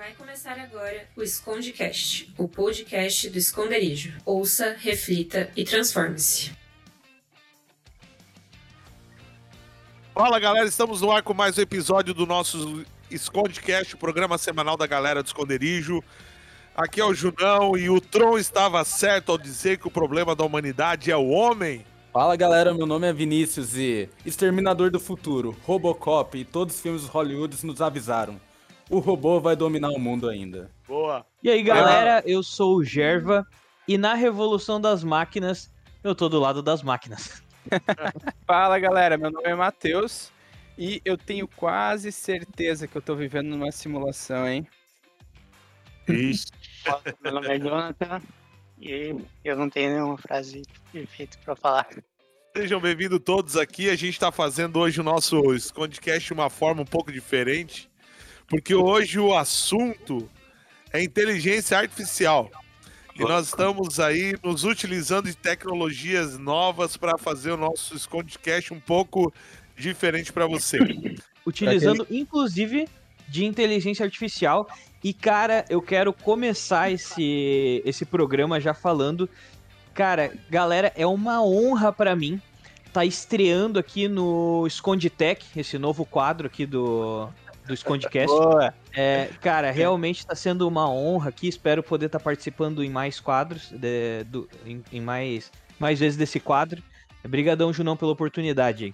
Vai começar agora o Escondecast, o podcast do esconderijo. Ouça, reflita e transforme-se. Fala galera, estamos no ar com mais um episódio do nosso Escondecast, o programa semanal da galera do esconderijo. Aqui é o Junão e o Tron estava certo ao dizer que o problema da humanidade é o homem. Fala galera, meu nome é Vinícius e Exterminador do Futuro, Robocop e todos os filmes Hollywood nos avisaram. O robô vai dominar o mundo ainda. Boa. E aí galera, eu sou o Gerva e na Revolução das Máquinas eu tô do lado das máquinas. Fala galera, meu nome é Matheus e eu tenho quase certeza que eu tô vivendo numa simulação, hein? Ixi. Meu nome é Jonathan e eu não tenho nenhuma frase perfeita pra falar. Sejam bem-vindos todos aqui. A gente está fazendo hoje o nosso Escondecast de uma forma um pouco diferente, porque hoje o assunto é inteligência artificial. E nós estamos aí nos utilizando de tecnologias novas para fazer o nosso Escondecast um pouco diferente para você. Utilizando inclusive de inteligência artificial. E cara, eu quero começar esse, esse programa já falando. Cara, galera, é uma honra pra mim tá estreando aqui no Escondetech, esse novo quadro aqui do, do Escondecast. É, cara, realmente tá sendo uma honra aqui. Espero poder estar participando em mais quadros, de- do- em, em mais, mais vezes desse quadro. Obrigadão, Junão, pela oportunidade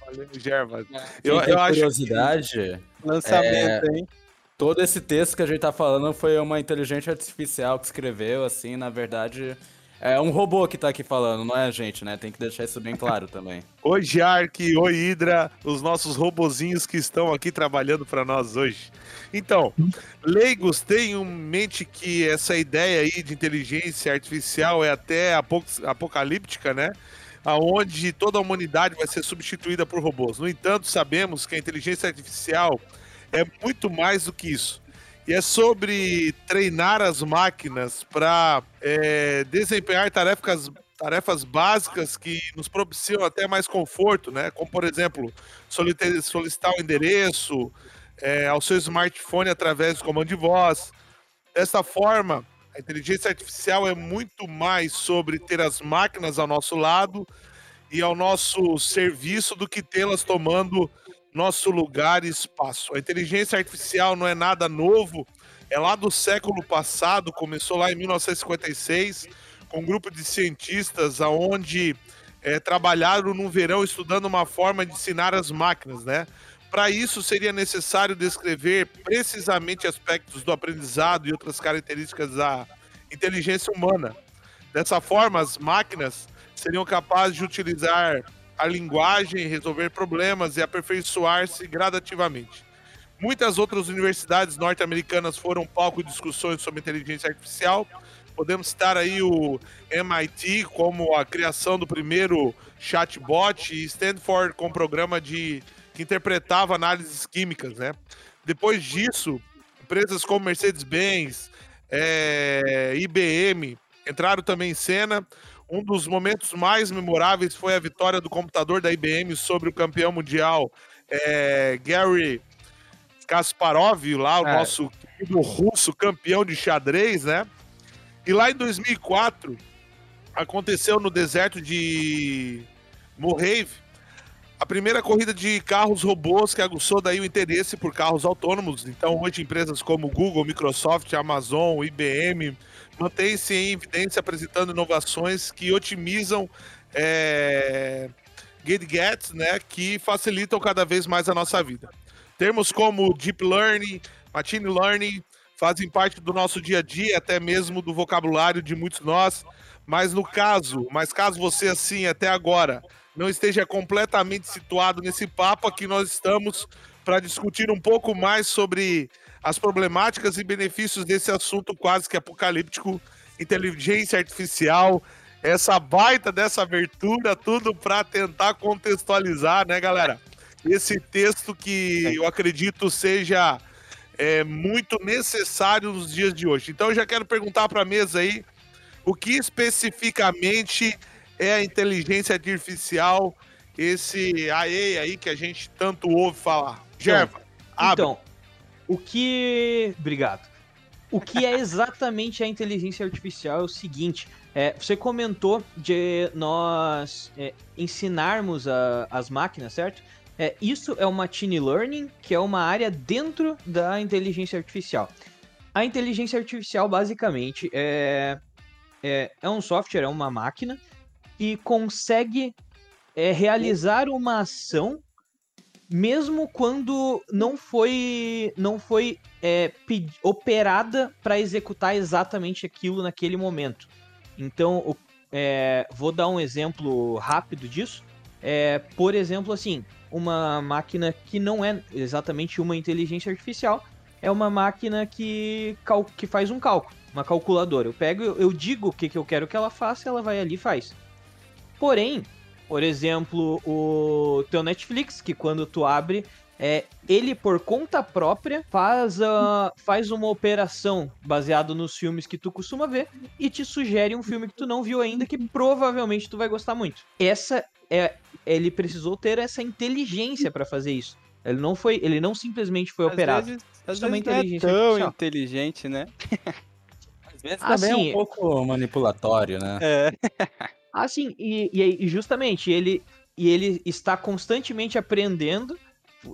valeu, Gerva. Quem Eu, eu acho que curiosidade, Lançamento, hein? todo esse texto que a gente tá falando foi uma inteligência artificial que escreveu, assim, na verdade, é um robô que tá aqui falando, não é a gente, né? Tem que deixar isso bem claro também. Oi, Jark, oi, Hydra, os nossos robozinhos que estão aqui trabalhando para nós hoje. Então, leigos, tenham em mente que essa ideia aí de inteligência artificial é até apo- apocalíptica, né? Aonde toda a humanidade vai ser substituída por robôs. No entanto, sabemos que a inteligência artificial é muito mais do que isso. E é sobre treinar as máquinas para desempenhar tarefas tarefas básicas que nos propiciam até mais conforto, né? Como, por exemplo, solicitar o endereço é, ao seu smartphone através do comando de voz. Dessa forma, a inteligência artificial é muito mais sobre ter as máquinas ao nosso lado e ao nosso serviço do que tê-las tomando nosso lugar e espaço. A inteligência artificial não é nada novo, é lá do século passado, começou lá em 1956 com um grupo de cientistas aonde eh, trabalharam no verão estudando uma forma de ensinar as máquinas, né? Para isso seria necessário descrever precisamente aspectos do aprendizado e outras características da inteligência humana. Dessa forma, as máquinas seriam capazes de utilizar a linguagem, resolver problemas e aperfeiçoar-se gradativamente. Muitas outras universidades norte-americanas foram palco de discussões sobre inteligência artificial. Podemos citar aí o MIT como a criação do primeiro chatbot e Stanford com programa de que interpretava análises químicas, né? Depois disso, empresas como Mercedes-Benz, é, IBM entraram também em cena. Um dos momentos mais memoráveis foi a vitória do computador da IBM sobre o campeão mundial é, Gary Kasparov, lá o É. nosso querido russo campeão de xadrez, né? E lá em 2004 aconteceu no deserto de Mojave a primeira corrida de carros robôs que aguçou daí o interesse por carros autônomos. Então, hoje empresas como Google, Microsoft, Amazon, IBM mantêm-se em evidência apresentando inovações que otimizam é, né, que facilitam cada vez mais a nossa vida. Termos como Deep Learning, Machine Learning fazem parte do nosso dia a dia, até mesmo do vocabulário de muitos nós. Mas no caso, mas caso você assim até agora não esteja completamente situado nesse papo, aqui nós estamos para discutir um pouco mais sobre as problemáticas e benefícios desse assunto quase que apocalíptico, inteligência artificial, essa baita dessa abertura, tudo para tentar contextualizar, né, galera? Esse texto que eu acredito seja é, muito necessário nos dias de hoje. Então, eu já quero perguntar para a mesa aí o que especificamente é a inteligência artificial, esse AI aí que a gente tanto ouve falar. Gerva, abre. Então, o que. Obrigado. O que é exatamente a inteligência artificial é o seguinte: é, você comentou de nós é, ensinarmos a- as máquinas, certo? É, isso é o machine learning, que é uma área dentro da inteligência artificial. A inteligência artificial, basicamente, é, é, é um software, é uma máquina que consegue é, realizar uma ação mesmo quando não foi não foi é, operada para executar exatamente aquilo naquele momento. Então, é, vou dar um exemplo rápido disso. É, por exemplo, assim, uma máquina que não é exatamente uma inteligência artificial, é uma máquina que, que faz um cálculo, uma calculadora. Eu pego, eu digo o que, que eu quero que ela faça, ela vai ali e faz. Porém, por exemplo, o teu Netflix, que quando tu abre, é, ele por conta própria faz, a, faz uma operação baseado nos filmes que tu costuma ver e te sugere um filme que tu não viu ainda que provavelmente tu vai gostar muito. Essa é ele precisou ter essa inteligência para fazer isso. Ele não foi, ele não simplesmente foi Às operado. vezes, às é vezes não é tão artificial. inteligente, né? Às vezes também é sim. um pouco manipulatório, né? É. Ah, sim, e, e, e justamente ele, e ele está constantemente aprendendo,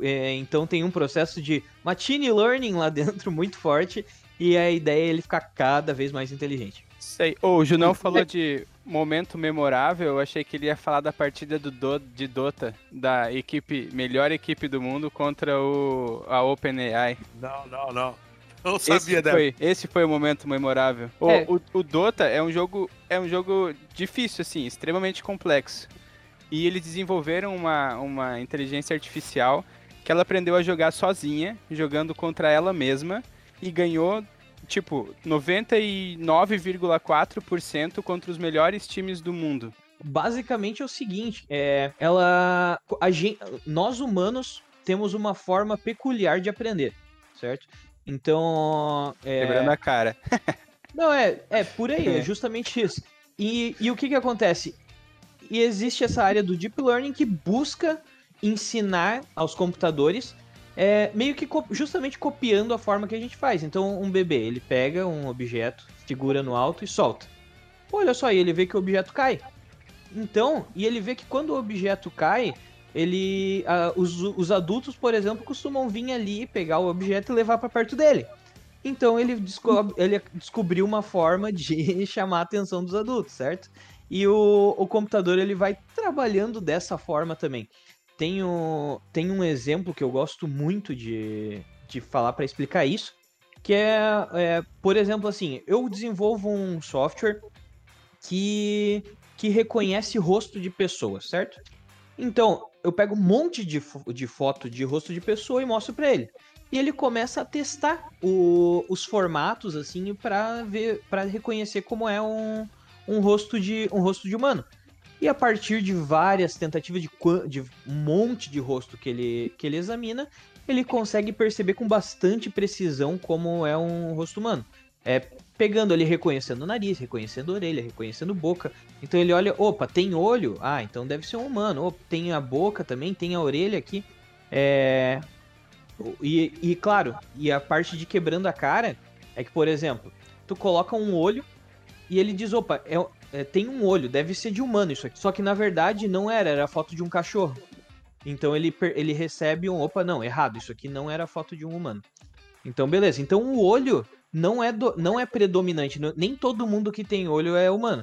é, então tem um processo de machine learning lá dentro muito forte, e a ideia é ele ficar cada vez mais inteligente. Sei. Ô, o Junão falou de momento memorável. Eu achei que ele ia falar da partida do Do- de Dota, da equipe, melhor equipe do mundo contra o, a OpenAI. Não, não, não. Não sabia Esse dela. foi, esse foi o momento memorável. O, É. o, o Dota é um jogo é um jogo difícil assim, extremamente complexo. E eles desenvolveram uma, uma inteligência artificial que ela aprendeu a jogar sozinha, jogando contra ela mesma e ganhou tipo 99,4% contra os melhores times do mundo. Basicamente é o seguinte, é, ela, a gen- nós humanos temos uma forma peculiar de aprender, certo? Então, é, Quebrando a cara. Não, é, é por aí, é É. justamente isso. E, e o que que acontece? E existe essa área do Deep Learning que busca ensinar aos computadores, é, meio que co- justamente copiando a forma que a gente faz. Então, um bebê, ele pega um objeto, segura no alto e solta. Olha só, e ele vê que o objeto cai. Então, e ele vê que quando o objeto cai, ele, ah, os, os adultos, por exemplo, costumam vir ali, pegar o objeto e levar para perto dele. Então ele, descobre, ele descobriu uma forma de chamar a atenção dos adultos, certo? E o, o computador ele vai trabalhando dessa forma também. Tem, o, tem um exemplo que eu gosto muito de, de falar para explicar isso, que é, é, por exemplo, assim, eu desenvolvo um software que, que reconhece rosto de pessoas, certo? Então, eu pego um monte de, fo- de foto de rosto de pessoa e mostro para ele. E ele começa a testar o- os formatos assim para ver para reconhecer como é um, um rosto de um rosto de humano. E a partir de várias tentativas de, de um monte de rosto que ele que ele examina ele consegue perceber com bastante precisão como é um rosto humano. É pegando ali reconhecendo o nariz reconhecendo a orelha reconhecendo boca então ele olha opa tem olho ah então deve ser um humano opa, tem a boca também tem a orelha aqui é, e, e, claro, e a parte de quebrando a cara é que, por exemplo, tu coloca um olho e ele diz, opa, é, é, tem um olho, deve ser de humano isso aqui. Só que na verdade não era, era a foto de um cachorro. Então ele, ele recebe um, opa, não, errado, isso aqui não era a foto de um humano. Então, beleza. Então o olho não é, do- não é predominante. nem todo mundo que tem olho é humano.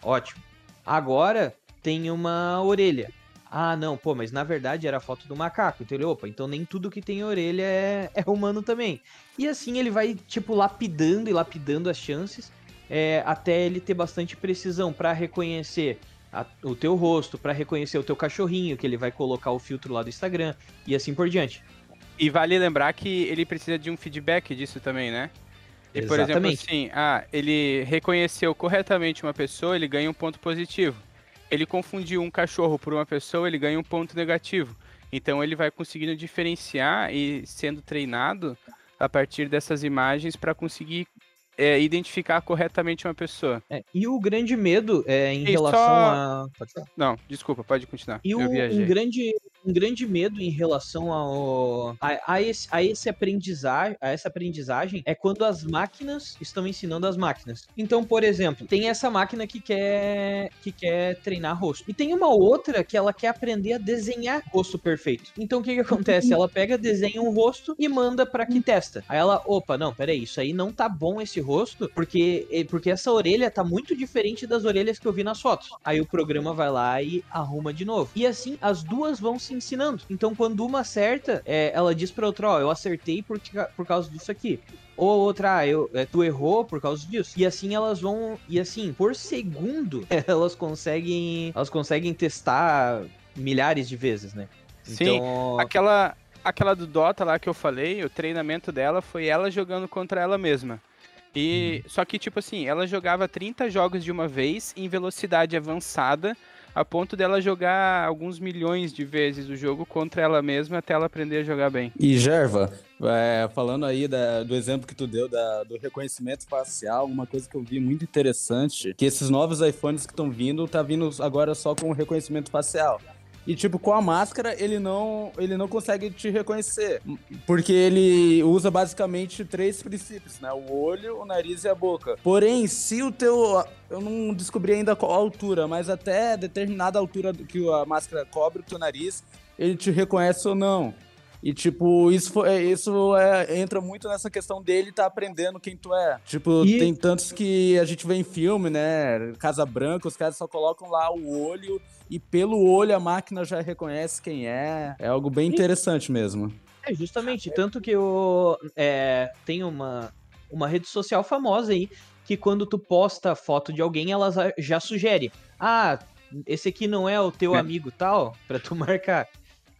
Ótimo. Agora tem uma orelha. Ah, não, pô, mas na verdade era a foto do macaco. Então ele, opa, então nem tudo que tem orelha é, é humano também. E assim ele vai, tipo, lapidando e lapidando as chances é, até ele ter bastante precisão pra reconhecer a- o teu rosto, pra reconhecer o teu cachorrinho, que ele vai colocar o filtro lá do Instagram e assim por diante. E vale lembrar que ele precisa de um feedback disso também, né? E, por exemplo, Exatamente. assim, ah, ele reconheceu corretamente uma pessoa, ele ganha um ponto positivo. Ele confundiu um cachorro por uma pessoa, ele ganha um ponto negativo. Então ele vai conseguindo diferenciar e sendo treinado a partir dessas imagens para conseguir é, identificar corretamente uma pessoa. É, e o grande medo é em E relação só- a. Pode falar. Não, desculpa, pode continuar. E o, um grande um grande medo em relação ao, a, a, esse, a, esse aprendizagem, a essa aprendizagem é quando as máquinas estão ensinando as máquinas. Então, por exemplo, tem essa máquina que quer, que quer treinar rosto. E tem uma outra que ela quer aprender a desenhar rosto perfeito. Então, o que, que acontece? Ela pega, desenha um rosto e manda para que testa. Aí ela, opa, não, peraí, isso aí não tá bom esse rosto, porque, porque essa orelha tá muito diferente das orelhas que eu vi nas fotos. Aí o programa vai lá e arruma de novo. E assim, as duas vão se ensinando. Então, quando uma acerta, é, ela diz pra outra, ó, eu acertei por, por causa disso aqui. Ou outra, ah, eu, é, tu errou por causa disso. E assim elas vão. E assim, por segundo, elas conseguem. Elas conseguem testar milhares de vezes, né? Sim, então... aquela, aquela do Dota lá que eu falei, o treinamento dela foi ela jogando contra ela mesma. E uhum. só que tipo assim, ela jogava 30 jogos de uma vez em velocidade avançada a ponto dela jogar alguns milhões de vezes o jogo contra ela mesma até ela aprender a jogar bem. E Gerva, é, falando aí da, do exemplo que tu deu da, do reconhecimento facial, uma coisa que eu vi muito interessante, que esses novos iPhones que estão vindo, tá vindo agora só com reconhecimento facial. E, tipo, com a máscara, ele não, ele não consegue te reconhecer. Porque ele usa basicamente três princípios, né? O olho, o nariz e a boca. Porém, se o teu. Eu não descobri ainda qual altura, mas até determinada altura que a máscara cobre o teu nariz, ele te reconhece ou não. E, tipo, isso, é, isso é, entra muito nessa questão dele tá aprendendo quem tu é. Tipo, e... tem tantos que a gente vê em filme, né? Casa Branca, os caras só colocam lá o olho e pelo olho a máquina já reconhece quem é. É algo bem interessante mesmo. É, justamente. Tanto que eu, é, tem uma, uma rede social famosa aí que quando tu posta foto de alguém, ela já sugere. Ah, esse aqui não é o teu amigo tal, para tu marcar.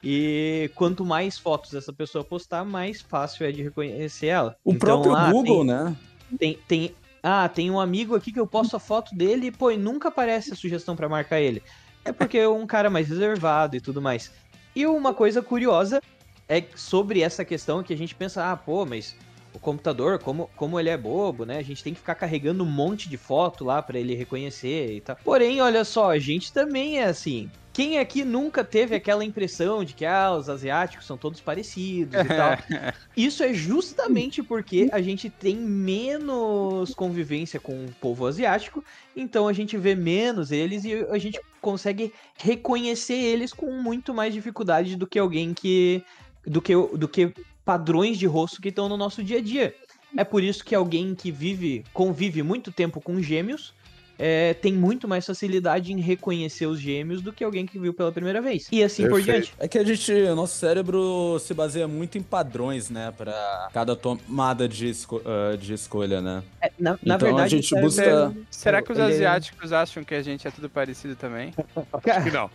E quanto mais fotos essa pessoa postar, mais fácil é de reconhecer ela. O então, próprio ah, Google, tem, né? Tem, tem, ah, tem um amigo aqui que eu posto a foto dele e, pô, e nunca aparece a sugestão para marcar ele. É porque é um cara mais reservado e tudo mais. E uma coisa curiosa é sobre essa questão que a gente pensa, ah, pô, mas o computador, como, como ele é bobo, né? A gente tem que ficar carregando um monte de foto lá para ele reconhecer e tal. Porém, olha só, a gente também é assim. Quem aqui nunca teve aquela impressão de que ah, os asiáticos são todos parecidos e tal? Isso é justamente porque a gente tem menos convivência com o povo asiático, então a gente vê menos eles e a gente consegue reconhecer eles com muito mais dificuldade do que alguém que do que do que padrões de rosto que estão no nosso dia a dia. É por isso que alguém que vive convive muito tempo com gêmeos é, tem muito mais facilidade em reconhecer os gêmeos do que alguém que viu pela primeira vez. E assim Perfeito. por diante. É que a gente, o nosso cérebro se baseia muito em padrões, né, para cada tomada de, esco uh, de escolha, né? É, na, na então, verdade, a gente busca. Será que os é- asiáticos acham que a gente é tudo parecido também? Acho que não.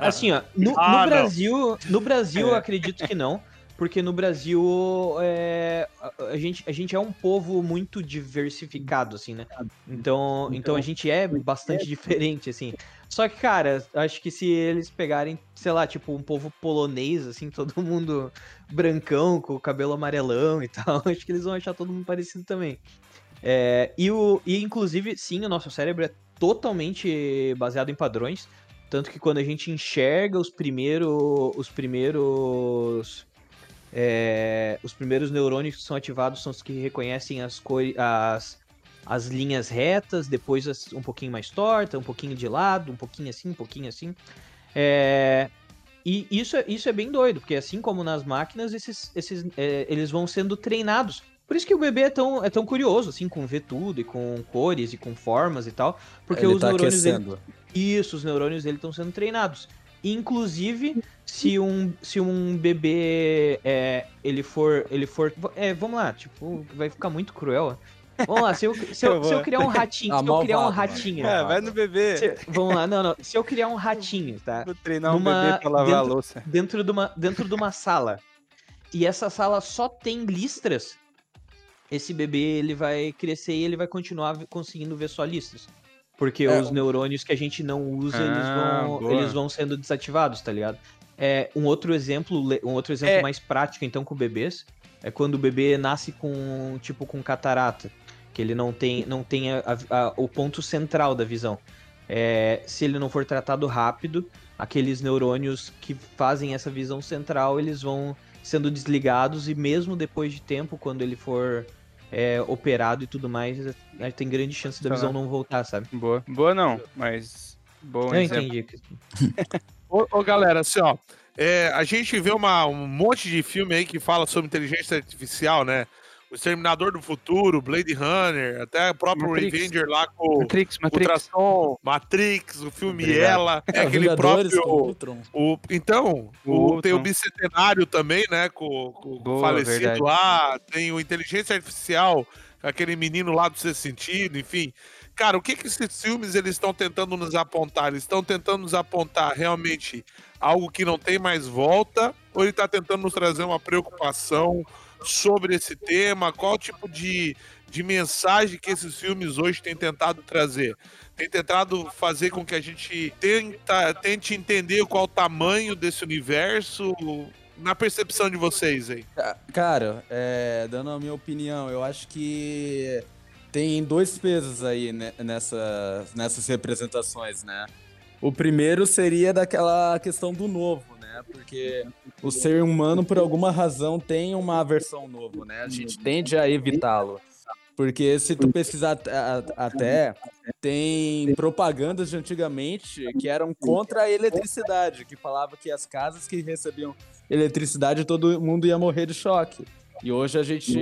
Assim, ó, no, ah, no Brasil, no Brasil, eu acredito que não porque no Brasil é, a, gente, a gente é um povo muito diversificado, assim, né? Então, então a gente é bastante diferente, assim. Só que, cara, acho que se eles pegarem, sei lá, tipo, um povo polonês, assim, todo mundo brancão, com o cabelo amarelão e tal, acho que eles vão achar todo mundo parecido também. É, e, o, e, inclusive, sim, o nosso cérebro é totalmente baseado em padrões. Tanto que quando a gente enxerga os primeiros, os primeiros é, os primeiros neurônios que são ativados são os que reconhecem as, as, as linhas retas, depois as, um pouquinho mais torta, um pouquinho de lado, um pouquinho assim, um pouquinho assim. É, e isso, é, isso é bem doido, porque assim como nas máquinas, esses, esses, é, eles vão sendo treinados. Por isso que o bebê é tão, é tão curioso, assim, com ver tudo, e com cores, e com formas e tal. Porque Ele os tá neurônios. Dele, isso, os neurônios dele estão sendo treinados. Inclusive, se um, se um bebê é, ele for. ele for é, Vamos lá, tipo, vai ficar muito cruel. Vamos lá, se eu, se eu, se eu criar um ratinho, se eu criar um ratinho. É, vai no bebê. Se, vamos lá, não, não. Se eu criar um ratinho, tá? Vou treinar numa, um bebê pra lavar dentro, a louça. Dentro de, uma, dentro de uma sala. E essa sala só tem listras. Esse bebê ele vai crescer e ele vai continuar conseguindo ver só listras. Porque é, os neurônios que a gente não usa, ah, eles, vão, eles vão sendo desativados, tá ligado? É, um outro exemplo, um outro exemplo é... mais prático, então, com bebês, é quando o bebê nasce com, tipo, com catarata. Que ele não tem, não tem a, a, o ponto central da visão. É, se ele não for tratado rápido, aqueles neurônios que fazem essa visão central, eles vão sendo desligados e mesmo depois de tempo, quando ele for é, operado e tudo mais, tem grande chance da visão não voltar, sabe? Boa. Boa não, mas. Bom Eu exemplo. entendi. Ô, ô, galera, assim, ó. é, a gente vê uma, um monte de filme aí que fala sobre inteligência artificial, né? O Exterminador do Futuro, Blade Runner, até o próprio Matrix. Revenger lá com Matrix, o Matrix. Ultrassom, Matrix, o filme Obrigado. Ela, é aquele Vingadores com próprio. O, então, O o, tem o. Bicentenário também, né? Com, com o Boa, falecido verdade. lá. Tem o Inteligência Artificial, aquele menino lá do Sexto Sentido, enfim. Cara, o que, que esses filmes eles estão tentando nos apontar? Eles estão tentando nos apontar realmente algo que não tem mais volta? Ou ele está tentando nos trazer uma preocupação sobre esse tema? Qual tipo de, de mensagem que esses filmes hoje têm tentado trazer? Tem tentado fazer com que a gente tenta, tente entender qual o tamanho desse universo na percepção de vocês aí. Ca- Cara, é, dando a minha opinião, eu acho que tem dois pesos aí né, nessa, nessas representações, né? O primeiro seria daquela questão do novo, né? Porque o ser humano, por alguma razão, tem uma aversão novo, né? A gente tende a evitá-lo. Porque se tu pesquisar até, tem propagandas de antigamente que eram contra a eletricidade, que falava que as casas que recebiam eletricidade todo mundo ia morrer de choque. E hoje a gente,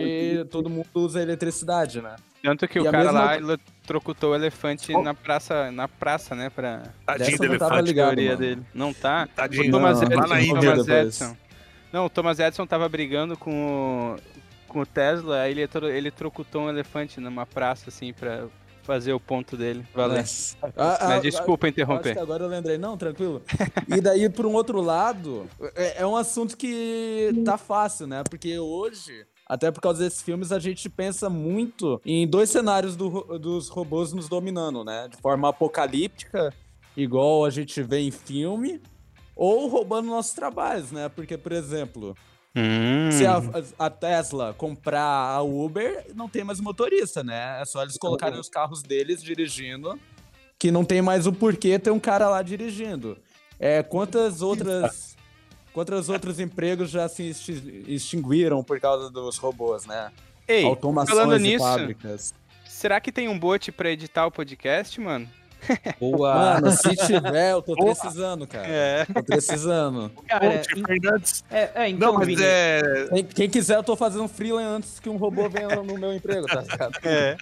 todo mundo usa eletricidade, né? Tanto que E o cara mesma lá eletrocutou o elefante na praça, na praça, né? Pra Tadinho do elefante. ligado, dele. Não tá? Tadinho. O Thomas Não, Edison. lá na Índia Thomas. Edison. Não, o Thomas Edison tava brigando com o, com o Tesla, aí ele, ele trocutou um elefante numa praça, assim, pra fazer o ponto dele. Valeu. Ah, ah, Mas desculpa Acho interromper. que agora eu lembrei. Não, tranquilo. E daí, por um outro lado, é, é um assunto que tá fácil, né? Porque hoje, até por causa desses filmes, a gente pensa muito em dois cenários do dos robôs nos dominando, né? De forma apocalíptica, igual a gente vê em filme, ou roubando nossos trabalhos, né? Porque, por exemplo, Hum. se a, a Tesla comprar a Uber, não tem mais motorista, né? É só eles colocarem os carros deles dirigindo, que não tem mais o porquê ter um cara lá dirigindo. É, quantas outras. Quantos outros empregos já se exti- extinguiram por causa dos robôs, né? Ei, Automações falando de nisso, fábricas. será que tem um bot pra editar o podcast, mano? Boa. Mano, se tiver, eu tô precisando, cara. É. Tô precisando. Cara, Fernandes. é, é, então, Não, mas é. Quem, quem quiser, eu tô fazendo freelance antes que um robô venha no meu emprego, tá ligado? É.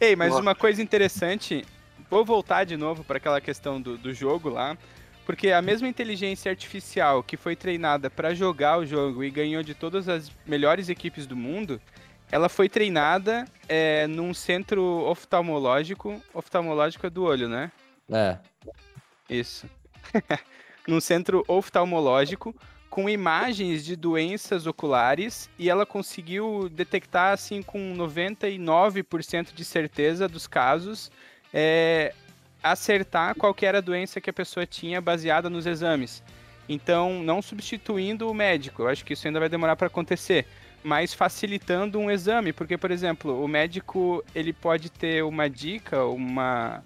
Ei, mas Boa. uma coisa interessante, vou voltar de novo para aquela questão do, do jogo lá, porque a mesma inteligência artificial que foi treinada para jogar o jogo e ganhou de todas as melhores equipes do mundo, ela foi treinada é, num centro oftalmológico, oftalmológico é do olho, né? É. Isso. num centro oftalmológico com imagens de doenças oculares e ela conseguiu detectar assim com 99% de certeza dos casos é, acertar qual era a doença que a pessoa tinha baseada nos exames. Então, não substituindo o médico, eu acho que isso ainda vai demorar para acontecer, mas facilitando um exame, porque por exemplo, o médico ele pode ter uma dica, uma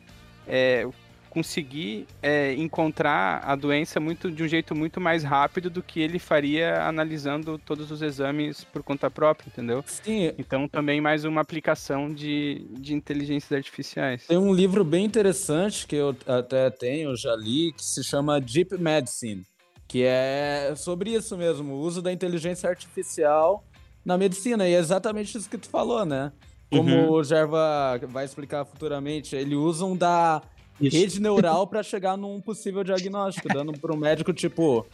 é, conseguir é, encontrar a doença muito de um jeito muito mais rápido do que ele faria analisando todos os exames por conta própria, entendeu? Sim, Então também mais uma aplicação de, de inteligências artificiais. Tem um livro bem interessante que eu até tenho, já li, que se chama Deep Medicine, que é sobre isso mesmo, o uso da inteligência artificial na medicina. E é exatamente isso que tu falou, né? Como Uhum. o Gerva vai explicar futuramente, eles usam da rede neural para chegar num possível diagnóstico, dando para um médico tipo,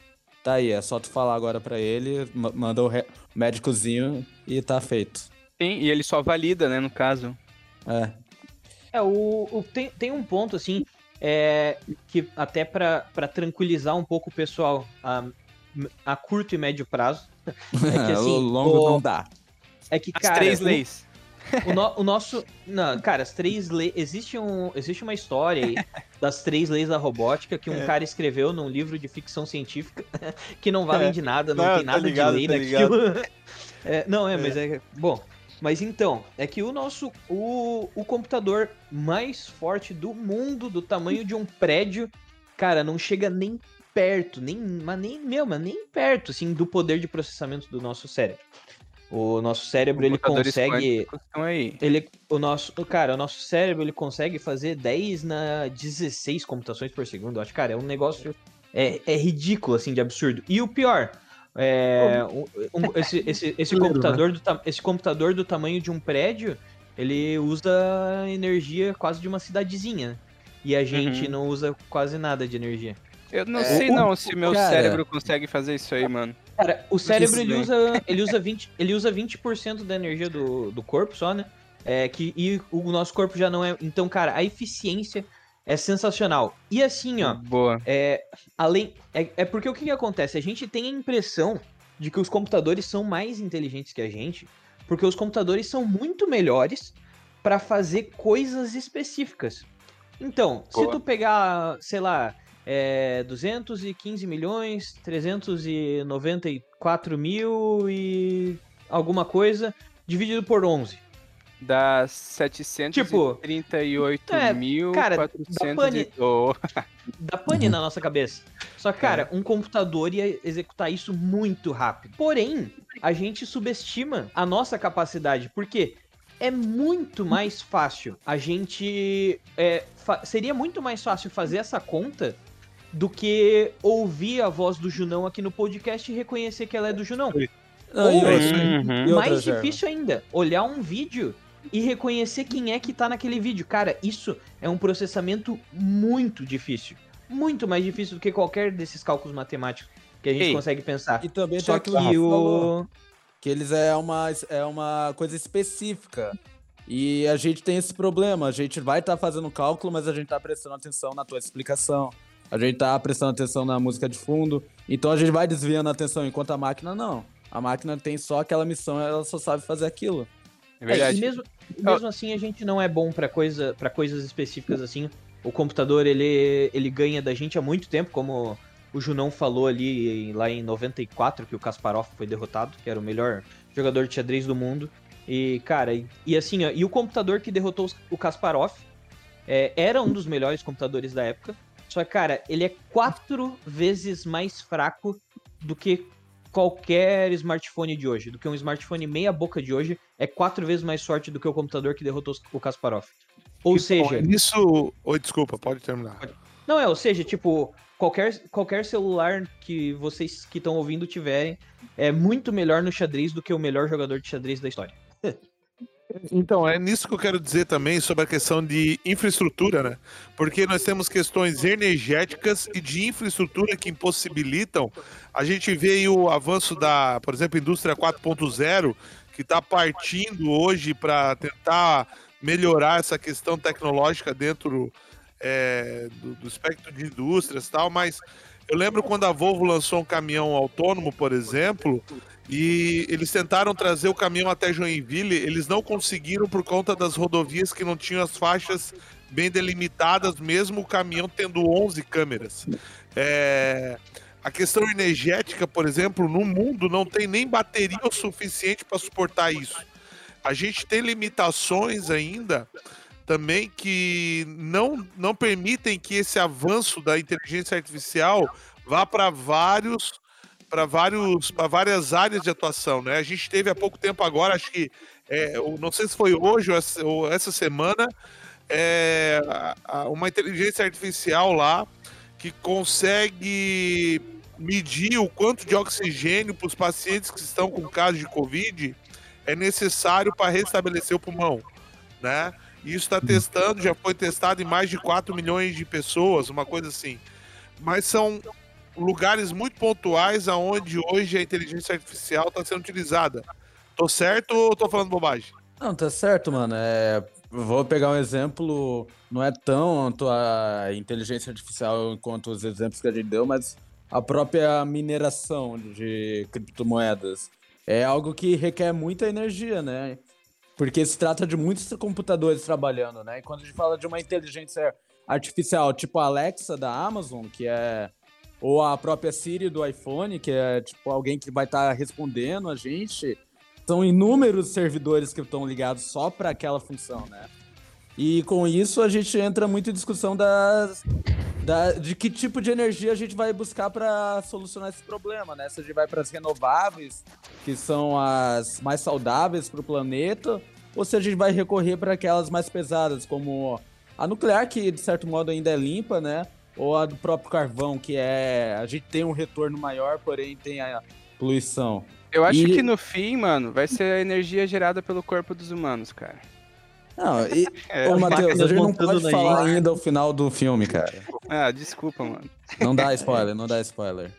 tá aí, é só tu falar agora para ele, ma- manda o médicozinho e tá feito. Sim, e ele só valida, né, no caso. É. É, o, o- tem, tem um ponto, assim, é, que até pra pra tranquilizar um pouco o pessoal a, a curto e médio prazo, é que assim, o longo o- não dá. é que, As cara, três leis. O, no- o nosso. Não, cara, as três leis. Existe, um, existe uma história aí das três leis da robótica que um É. cara escreveu num livro de ficção científica que não valem É. de nada, não, Não, tem tá nada ligado, de lei tá naquilo. É, não, é, mas é. Bom. Mas então, é que o nosso. O, o computador mais forte do mundo, do tamanho de um prédio, cara, não chega nem perto, nem, mas nem, meu, mas nem perto, assim, do poder de processamento do nosso cérebro. O nosso cérebro, ele consegue... Ele, o nosso, cara, o nosso cérebro, ele consegue fazer 10 na 16 computações por segundo. Eu acho, cara, é um negócio... É, é ridículo, assim, de absurdo. E o pior... É, um- um- esse, esse, esse, Primeiro, computador do, esse computador do tamanho de um prédio, ele usa energia quase de uma cidadezinha. né? E a gente Uhum. não usa quase nada de energia. Eu não É, sei o- não se meu cara- cérebro consegue fazer isso aí, mano. Cara, o cérebro ele usa, ele usa 20%, ele usa 20 da energia do, do corpo só, né? É, que, e o nosso corpo já não é. Então, cara, a eficiência é sensacional. E assim, ó, Boa. é, além. É, é porque o que, que acontece? A gente tem a impressão de que os computadores são mais inteligentes que a gente, porque os computadores são muito melhores para fazer coisas específicas. Então, se Boa. tu pegar, sei lá, é, 215 milhões, 394 mil e alguma coisa, dividido por 11. Dá Tipo, 738.400 cara, dá pane-. Oh, Dá pane na nossa cabeça. Só que, cara, um computador ia executar isso muito rápido. Porém, a gente subestima a nossa capacidade, porque é muito mais fácil a gente. é, seria muito mais fácil fazer essa conta do que ouvir a voz do Junão aqui no podcast e reconhecer que ela é do Junão. Não, e Ou- Uhum. mais difícil ainda, olhar um vídeo e reconhecer quem é que tá naquele vídeo. Cara, isso é um processamento muito difícil. Muito mais difícil do que qualquer desses cálculos matemáticos que a gente Ei, consegue pensar. E também Só tem que o. que eles é uma, é uma coisa específica. E a gente tem esse problema. A gente vai estar fazendo cálculo, mas a gente tá prestando atenção na tua explicação. A gente tá prestando atenção na música de fundo. Então a gente vai desviando a atenção, enquanto a máquina não. A máquina tem só aquela missão, ela só sabe fazer aquilo. é É, verdade. e mesmo, mesmo assim, a gente não é bom pra coisa, para coisas específicas assim. O computador, ele, ele ganha da gente há muito tempo, como o Junão falou ali lá em 94, que o Kasparov foi derrotado, que era o melhor jogador de xadrez do mundo. E, cara, e, e assim, ó, e o computador que derrotou o Kasparov é, era um dos melhores computadores da época. Só que, cara, ele é quatro vezes mais fraco do que qualquer smartphone de hoje. Do que um smartphone meia boca de hoje é quatro vezes mais forte do que o computador que derrotou o Kasparov. Ou seja, Isso. Oi, desculpa, pode terminar. não é, ou seja, tipo, qualquer, qualquer celular que vocês que estão ouvindo tiverem é muito melhor no xadrez do que o melhor jogador de xadrez da história. Então, é nisso que eu quero dizer também sobre a questão de infraestrutura, né? Porque nós temos questões energéticas e de infraestrutura que impossibilitam. A gente vê o avanço da, por exemplo, indústria 4.0, que está partindo hoje para tentar melhorar essa questão tecnológica dentro é, do, do espectro de indústrias e tal, mas eu lembro quando a Volvo lançou um caminhão autônomo, por exemplo, e eles tentaram trazer o caminhão até Joinville, eles não conseguiram por conta das rodovias que não tinham as faixas bem delimitadas, mesmo o caminhão tendo 11 câmeras. É, A questão energética, por exemplo, no mundo não tem nem bateria o suficiente para suportar isso. A gente tem limitações ainda também que não, não permitem que esse avanço da inteligência artificial vá para vários para vários para várias áreas de atuação, né? A gente teve há pouco tempo agora, acho que é, não sei se foi hoje ou essa, semana, é, uma inteligência artificial lá que consegue medir o quanto de oxigênio para os pacientes que estão com caso de Covid é necessário para restabelecer o pulmão, né? Isso está testando, já foi testado em mais de 4 milhões de pessoas, uma coisa assim. Mas são lugares muito pontuais aonde hoje a inteligência artificial está sendo utilizada. Tô certo ou tô falando bobagem? Não, tá certo, mano. É, vou pegar um exemplo, não é tanto a inteligência artificial quanto os exemplos que a gente deu, mas a própria mineração de criptomoedas é algo que requer muita energia, né? Porque se trata de muitos computadores trabalhando, né? E quando a gente fala de uma inteligência artificial, tipo a Alexa da Amazon, que é ou a própria Siri do iPhone, que é tipo alguém que vai estar respondendo a gente, são inúmeros servidores que estão ligados só para aquela função, né? E com isso a gente entra muito em discussão das, da, de que tipo de energia a gente vai buscar para solucionar esse problema, né? Se a gente vai para as renováveis, que são as mais saudáveis para o planeta, ou se a gente vai recorrer para aquelas mais pesadas, como a nuclear, que de certo modo ainda é limpa, né? Ou a do próprio carvão, que é. A gente tem um retorno maior, porém tem a poluição. Eu acho E- que no fim, mano, vai ser a energia gerada pelo corpo dos humanos, cara. Não, e, É, ô Matheus, a gente não pode falar gente. ainda o final do filme, cara. Ah, desculpa, mano. Não dá spoiler, não dá spoiler.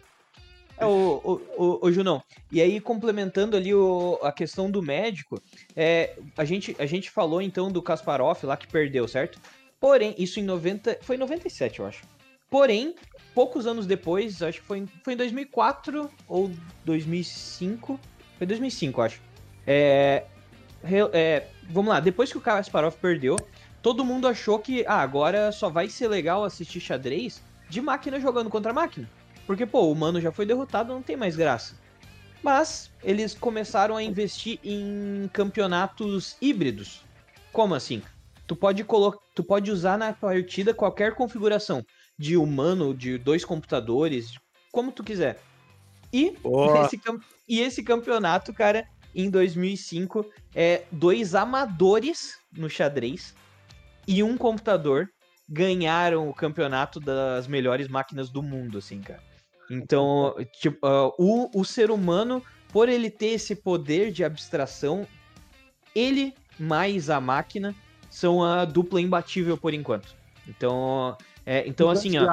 É, o, o, o, o Junão. E aí, complementando ali o, a questão do médico, é, a, gente, a gente falou então do Kasparov lá que perdeu, certo? Porém, isso em 90. Foi em 97, eu acho. Porém, poucos anos depois, acho que foi, em- foi em 2004 ou 2005. Foi 2005, eu acho. É, é, vamos lá, depois que o Kasparov perdeu, todo mundo achou que ah, agora só vai ser legal assistir xadrez de máquina jogando contra máquina. Porque, pô, o humano já foi derrotado, não tem mais graça. Mas eles começaram a investir em campeonatos híbridos. Como assim? Tu pode, tu pode usar na partida qualquer configuração de humano, de dois computadores, como tu quiser. E esse, e esse campeonato, cara, em 2005, é dois amadores no xadrez e um computador ganharam o campeonato das melhores máquinas do mundo, assim, cara. Então, tipo, ah, o, o ser humano, por ele ter esse poder de abstração, ele mais a máquina são a dupla imbatível por enquanto. Então, é, então assim, ó.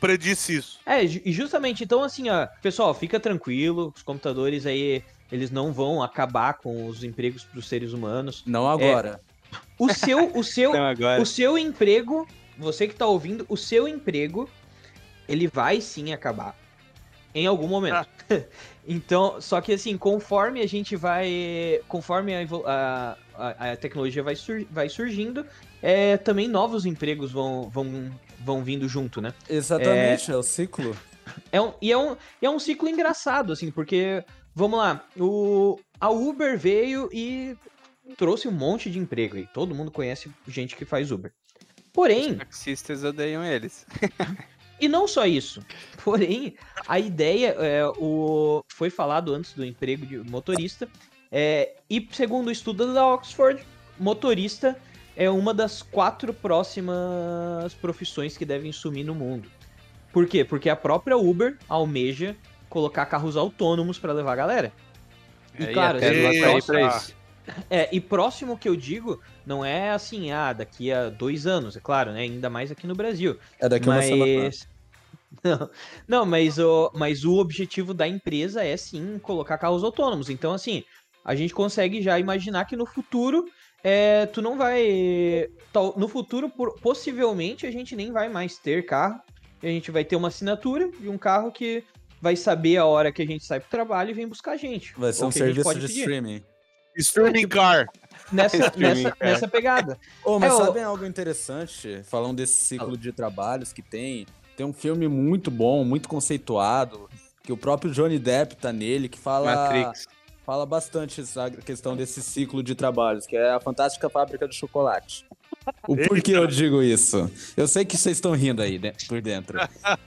Predisse isso. É, e justamente, então assim, ó, pessoal, fica tranquilo, os computadores aí, eles não vão acabar com os empregos para os seres humanos. Não agora. O seu, o seu, o seu emprego, você que tá ouvindo, o seu emprego, ele vai sim acabar. Em algum momento. então, só que assim, conforme a gente vai. Conforme a, a, a tecnologia vai, sur- vai surgindo, é, também novos empregos vão, vão, vão vindo junto, né? Exatamente, é... o ciclo. É um, e é um, e é um ciclo engraçado, assim, porque, vamos lá, o, a Uber veio e trouxe um monte de emprego aí. Todo mundo conhece gente que faz Uber. Porém, Os taxistas odeiam eles. e não só isso. Porém, a ideia, é, o, foi falado antes do emprego de motorista, é, e segundo o estudo da Oxford, motorista é uma das quatro próximas profissões que devem sumir no mundo. Por quê? Porque a própria Uber almeja colocar carros autônomos para levar a galera. E Aí claro, a assim, tá aí próximo- pra isso. é, e próximo que eu digo, não é assim, ah, daqui a dois anos, é claro, né? Ainda mais aqui no Brasil. É daqui uma semana. Mas. Não, não mas, o, mas o objetivo da empresa é sim colocar carros autônomos. Então, assim, a gente consegue já imaginar que no futuro é, tu não vai. No futuro, possivelmente, a gente nem vai mais ter carro. A gente vai ter uma assinatura de um carro que vai saber a hora que a gente sai pro trabalho e vem buscar a gente. Vai ser um serviço de pedir. streaming. Streaming car. Nessa, Streaming, nessa, nessa pegada. Ô, mas É, o- sabem algo interessante? Falando desse ciclo de trabalhos que tem. Tem um filme muito bom, muito conceituado, que o próprio Johnny Depp tá nele, que fala, Matrix. Fala bastante essa questão desse ciclo de trabalhos, que é a fantástica fábrica de chocolate. O porquê eu digo isso? Eu sei que vocês estão rindo aí né, por dentro.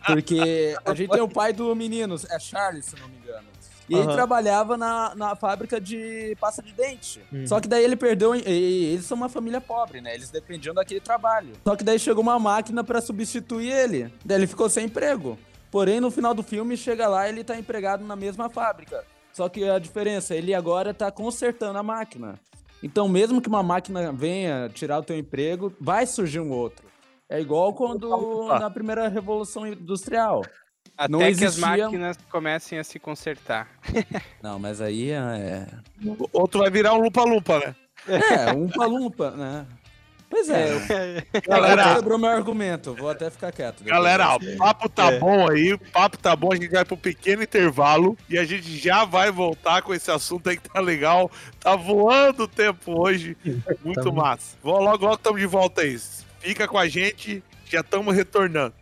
Porque a gente tem o pai do menino, é Charles, se não me engano. E ele Aham. trabalhava na, na fábrica de pasta de dente. Uhum. Só que daí ele perdeu. e- e eles são uma família pobre, né? Eles dependiam daquele trabalho. Só que daí chegou uma máquina pra substituir ele. Daí ele ficou sem emprego. Porém, no final do filme, chega lá ele tá empregado na mesma fábrica. Só que a diferença, ele agora tá consertando a máquina. Então, mesmo que uma máquina venha tirar o teu emprego, vai surgir um outro. É igual quando na primeira revolução industrial. Até Não que as existia- máquinas comecem a se consertar. Não, mas aí é. Outro vai virar um lupa-lupa, né? É, um palumpa, né? Pois é. Galera, quebrou meu argumento. Vou até ficar quieto. depois Galera, o papo tá bom aí, o papo tá bom, a gente vai pro pequeno intervalo e a gente já vai voltar com esse assunto aí que tá legal. Tá voando o tempo hoje, muito massa. Vou logo, logo estamos de volta aí. Fica com a gente, já estamos retornando.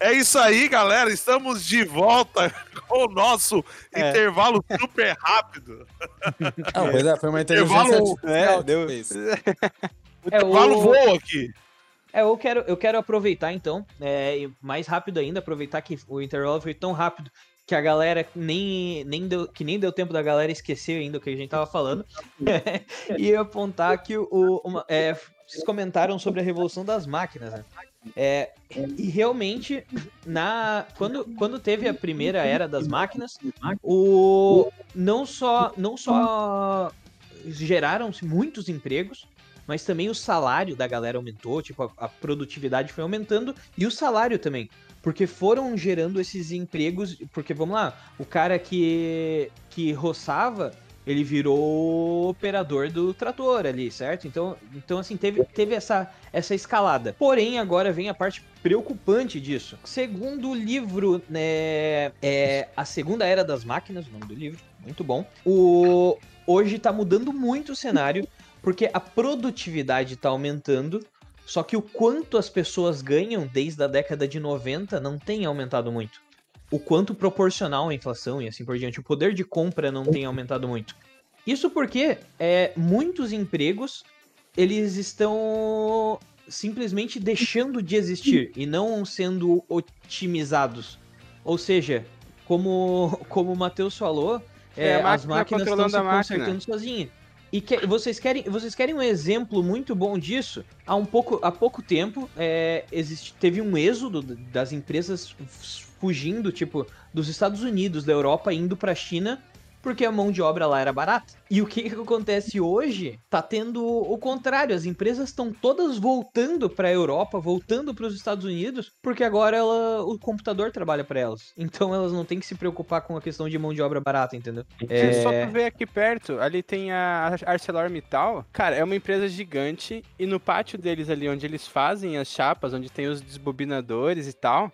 É isso aí, galera. Estamos de volta com o nosso É. intervalo super rápido. Não, é, foi uma inteligência Intervalo- artificial é, deu- fez. O É, intervalo o- voa aqui. É, eu quero, eu quero aproveitar então, é, mais rápido ainda, aproveitar que o intervalo foi tão rápido que a galera nem, nem deu, que nem deu tempo da galera esquecer ainda o que a gente tava falando. e apontar que o, uma- é, vocês comentaram sobre a revolução das máquinas, né? É, e realmente, na, quando, quando teve a primeira era das máquinas, o, não só, não só geraram-se muitos empregos, mas também o salário da galera aumentou, tipo, a, a produtividade foi aumentando e o salário também. Porque foram gerando esses empregos, porque vamos lá, o cara que, que roçava, ele virou operador do trator ali, certo? Então, então assim, teve, teve essa, essa escalada. Porém, agora vem a parte preocupante disso. Segundo o livro, né, é A Segunda Era das Máquinas, o nome do livro, muito bom. O, hoje tá mudando muito o cenário, porque a produtividade tá aumentando, só que o quanto as pessoas ganham desde a década de 90 não tem aumentado muito. O quanto proporcional à inflação e assim por diante. O poder de compra não tem aumentado muito. Isso porque é, muitos empregos eles estão simplesmente deixando de existir e não sendo otimizados. Ou seja, como, como o Matheus falou, É, é, as máquina máquinas estão se consertando sozinhas. E que- vocês, querem, vocês querem um exemplo muito bom disso? Há, um pouco, há pouco tempo, é, existe, teve um êxodo das empresas fugindo, tipo, dos Estados Unidos, da Europa, indo pra China, porque a mão de obra lá era barata. E o que, que acontece hoje? Tá tendo o contrário, as empresas estão todas voltando pra Europa, voltando para os Estados Unidos, porque agora ela, o computador trabalha pra elas. Então elas não têm que se preocupar com a questão de mão de obra barata, entendeu? Se Só É, tu ver aqui perto, ali tem a ArcelorMittal. Cara, é uma empresa gigante e no pátio deles ali, onde eles fazem as chapas, onde tem os desbobinadores e tal,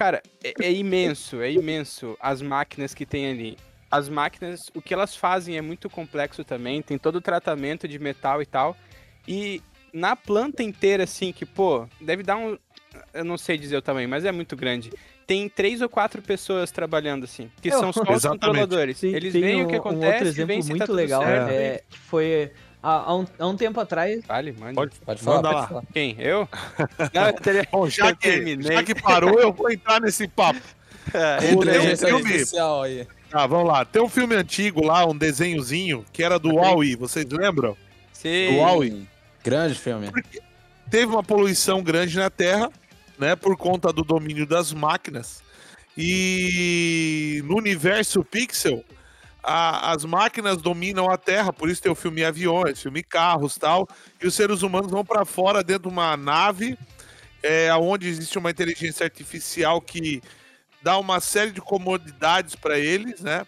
cara, é, é imenso, é imenso as máquinas que tem ali. As máquinas, o que elas fazem é muito complexo também, tem todo o tratamento de metal e tal. E na planta inteira, assim, que, pô, deve dar um. Eu não sei dizer o tamanho, mas é muito grande. Tem três ou quatro pessoas trabalhando, assim, que Eu- são só os Exatamente. controladores. Tem- Eles veem um, o que um acontece, outro exemplo tá muito tudo legal, certo. é, que foi há, há um, há um tempo atrás. Vale, mande. Pode- Pode falar, Manda pode lá. falar. Quem? Eu? Não, eu teria... Bom, já que, já que parou, eu vou entrar nesse papo. É, um Inteligência filme- artificial aí. Ah, vamos lá. Tem um filme antigo lá, um desenhozinho, que era do Huawei, vocês lembram? Sim. Uau. Sim. Grande filme. Teve uma poluição grande na Terra, né, por conta do domínio das máquinas. E no universo Pixel, a- as máquinas dominam a Terra, por isso tem o filme Aviões, filme Carros tal. E os seres humanos vão para fora dentro de uma nave, é, onde existe uma inteligência artificial que dá uma série de comodidades para eles, né?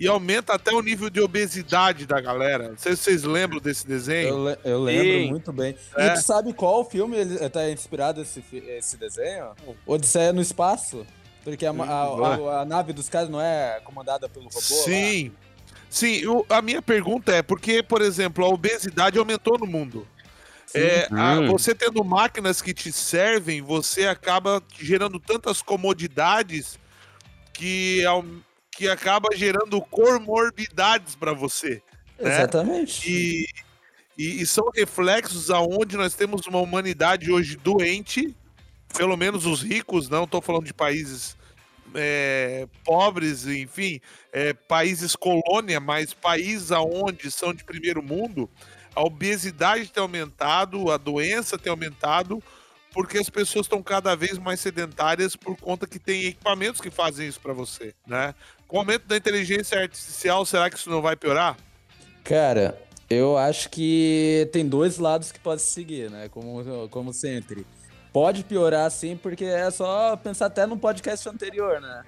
E aumenta até o nível de obesidade da galera. Não sei se vocês lembram desse desenho. Eu, le- eu lembro Sim. muito bem. É. E tu sabe qual filme ele tá inspirado esse, esse desenho? Odisseia no Espaço. Porque a, a- a- a nave dos caras não é comandada pelo robô? lá? Sim. Sim, o- a minha pergunta é, porque, por exemplo, a obesidade aumentou no mundo. É, a- Hum. você tendo máquinas que te servem, você acaba gerando tantas comodidades que, ao- que acaba gerando comorbidades para você. né? Exatamente. E, e- e são reflexos aonde nós temos uma humanidade hoje doente, pelo menos os ricos, não estou falando de países é, pobres, enfim, é, países colônia, mas países aonde são de primeiro mundo, a obesidade tem aumentado, a doença tem aumentado, porque as pessoas estão cada vez mais sedentárias por conta que tem equipamentos que fazem isso para você, né? Com o aumento da inteligência artificial, será que isso não vai piorar? Cara, eu acho que tem dois lados que pode seguir, né? Como, como sempre. Pode piorar sim, porque é só pensar até no podcast anterior, né?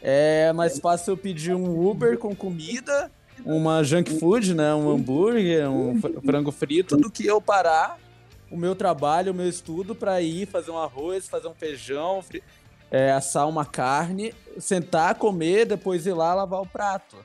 É mais fácil eu pedir um Uber com comida, uma junk food, né? Um hambúrguer, um fr- frango frito, do que eu parar o meu trabalho, o meu estudo pra ir fazer um arroz, fazer um feijão, é, assar uma carne, sentar, comer, depois ir lá lavar o prato.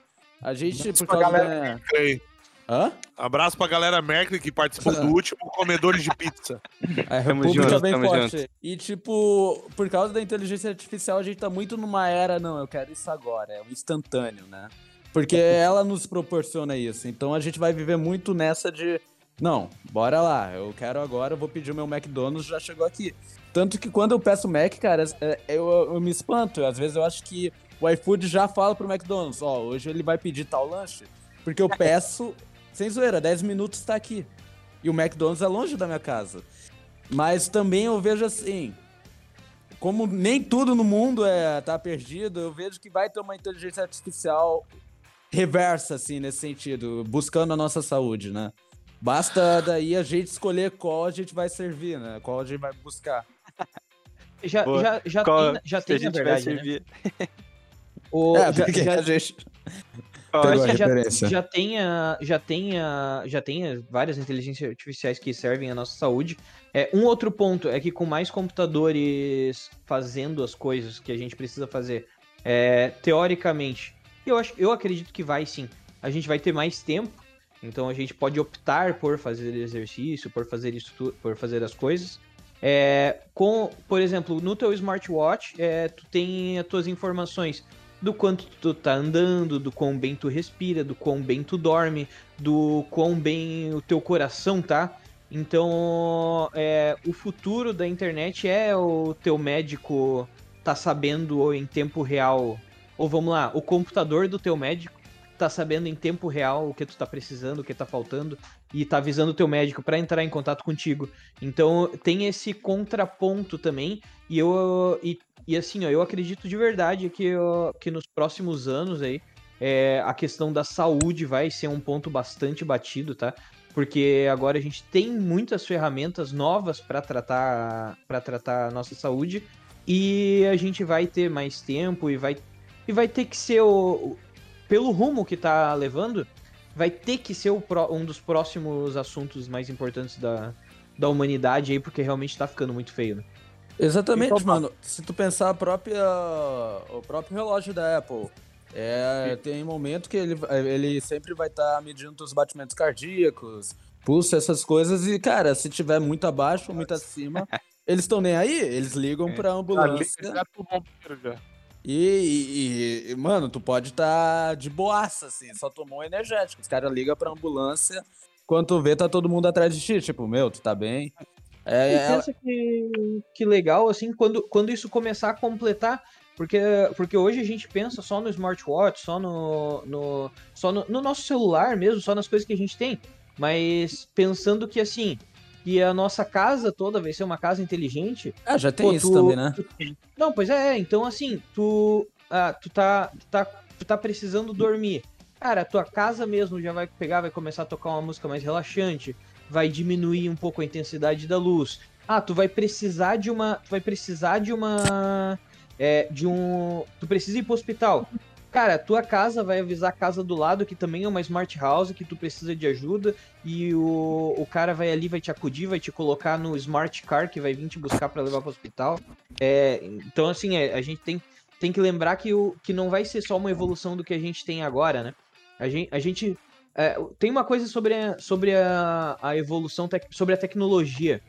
A gente, por pra causa da... Creio. Hã? Abraço pra galera Mercury que participou do último Comedores de Pizza. A Tamo República junto, bem forte. E, tipo, por causa da inteligência artificial, a gente tá muito numa era, não, eu quero isso agora, é um instantâneo, né? Porque ela nos proporciona isso. Então a gente vai viver muito nessa de. Não, bora lá, eu quero agora, eu vou pedir o meu McDonald's, já chegou aqui. Tanto que quando eu peço Mac, cara, é- eu, eu me espanto. Às vezes eu acho que o iFood já fala pro McDonald's, ó, hoje ele vai pedir tal lanche. Porque eu peço, sem zoeira, 10 minutos tá aqui. E o McDonald's é longe da minha casa. Mas também eu vejo assim, como nem tudo no mundo é tá perdido, eu vejo que vai ter uma inteligência artificial reversa, assim, nesse sentido, buscando a nossa saúde, né? Basta daí a gente escolher qual a gente vai servir, né? Qual a gente vai buscar. Já, Boa. já, já Qual- tem, já Se tem a na verdade, né? servir. O, é, já, porque já- a gente Pegou a já, referência. já tem, a- já tem, a- já tem a- várias inteligências artificiais que servem à nossa saúde. É, um outro ponto é que com mais computadores fazendo as coisas que a gente precisa fazer, é, teoricamente, eu, acho, eu acredito que vai sim. A gente vai ter mais tempo, então a gente pode optar por fazer exercício, por fazer isso, por fazer as coisas. É, com, por exemplo, no teu smartwatch, é, tu tem as tuas informações do quanto tu tá andando, do quão bem tu respira, do quão bem tu dorme, do quão bem o teu coração tá. Então, é, o futuro da internet é o teu médico tá sabendo em tempo real, ou vamos lá, o computador do teu médico tá sabendo em tempo real o que tu tá precisando, o que tá faltando e tá avisando o teu médico para entrar em contato contigo. Então, tem esse contraponto também e eu e e assim, ó, eu acredito de verdade que, ó, que nos próximos anos aí, é, a questão da saúde vai ser um ponto bastante batido, tá? Porque agora a gente tem muitas ferramentas novas para tratar para tratar a nossa saúde e a gente vai ter mais tempo e vai e vai ter que ser o, pelo rumo que tá levando, vai ter que ser o um dos próximos assuntos mais importantes da, da humanidade aí, porque realmente tá ficando muito feio, né? Exatamente, Então, mano. Se tu pensar a própria, o próprio relógio da Apple, é, tem momento que ele, ele sempre vai estar medindo os batimentos cardíacos, pulso, essas coisas, e, cara, se tiver muito abaixo ou muito acima, eles estão nem aí, eles ligam É. pra Ali, ambulância. E, e- e, mano, tu pode estar de boaça, assim, só tomou um energético. Os caras ligam pra ambulância, quando tu vê, tá todo mundo atrás de ti. Tipo, meu, tu tá bem? É, E pensa que, que legal, assim, quando, quando isso começar a completar, porque, porque hoje a gente pensa só no smartwatch, só no, no, só no, no nosso celular mesmo, só nas coisas que a gente tem, mas pensando que, assim, que a nossa casa toda vai ser uma casa inteligente, Ah, já tem Pô, isso tu- também, né? não, pois é, então assim, tu, ah, tu, tá, tu, tá, tu tá precisando dormir. Cara, a tua casa mesmo já vai pegar, vai começar a tocar uma música mais relaxante, vai diminuir um pouco a intensidade da luz. Ah, tu vai precisar de uma. Tu vai precisar de uma. É, de um. Tu precisa ir pro hospital. Cara, tua casa vai avisar a casa do lado, que também é uma smart house, que tu precisa de ajuda, e o, o cara vai ali, vai te acudir, vai te colocar no smart car, que vai vir te buscar pra levar pro hospital. É, então, assim, é, a gente tem, tem que lembrar que, o, que não vai ser só uma evolução do que a gente tem agora, né? A gente, a gente é, tem uma coisa sobre a, sobre a, a evolução, tec- sobre a tecnologia.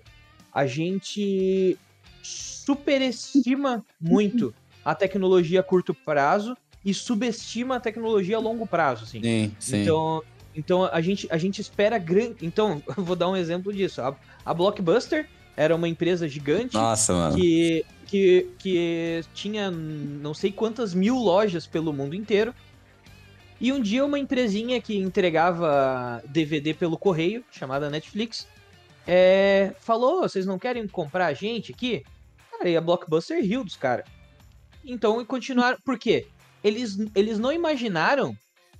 A gente superestima muito a tecnologia a curto prazo e subestima a tecnologia a longo prazo, assim. Sim, sim. Então, então a gente, a gente espera grande. Então, eu vou dar um exemplo disso. A, a Blockbuster era uma empresa gigante Nossa, que, que, que tinha não sei quantas mil lojas pelo mundo inteiro. E um dia uma empresinha que entregava DVD pelo correio, chamada Netflix, é, falou, vocês não querem comprar a gente aqui? Cara, e a Blockbuster riu dos caras. Então, e continuaram... Por quê? Eles, eles não imaginaram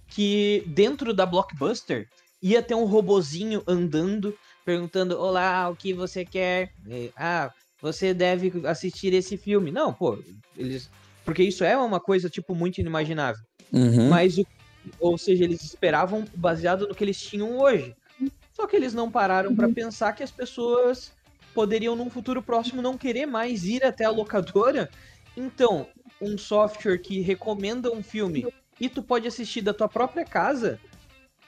que dentro da Blockbuster ia ter um robozinho andando, perguntando, olá, o que você quer? E, ah, você deve assistir esse filme. Não, pô, eles... Porque isso é uma coisa, tipo, muito inimaginável. Uhum. Mas, o, ou seja, eles esperavam baseado no que eles tinham hoje. Só que eles não pararam pra pensar que as pessoas poderiam, num futuro próximo, não querer mais ir até a locadora. Então, um software que recomenda um filme e tu pode assistir da tua própria casa,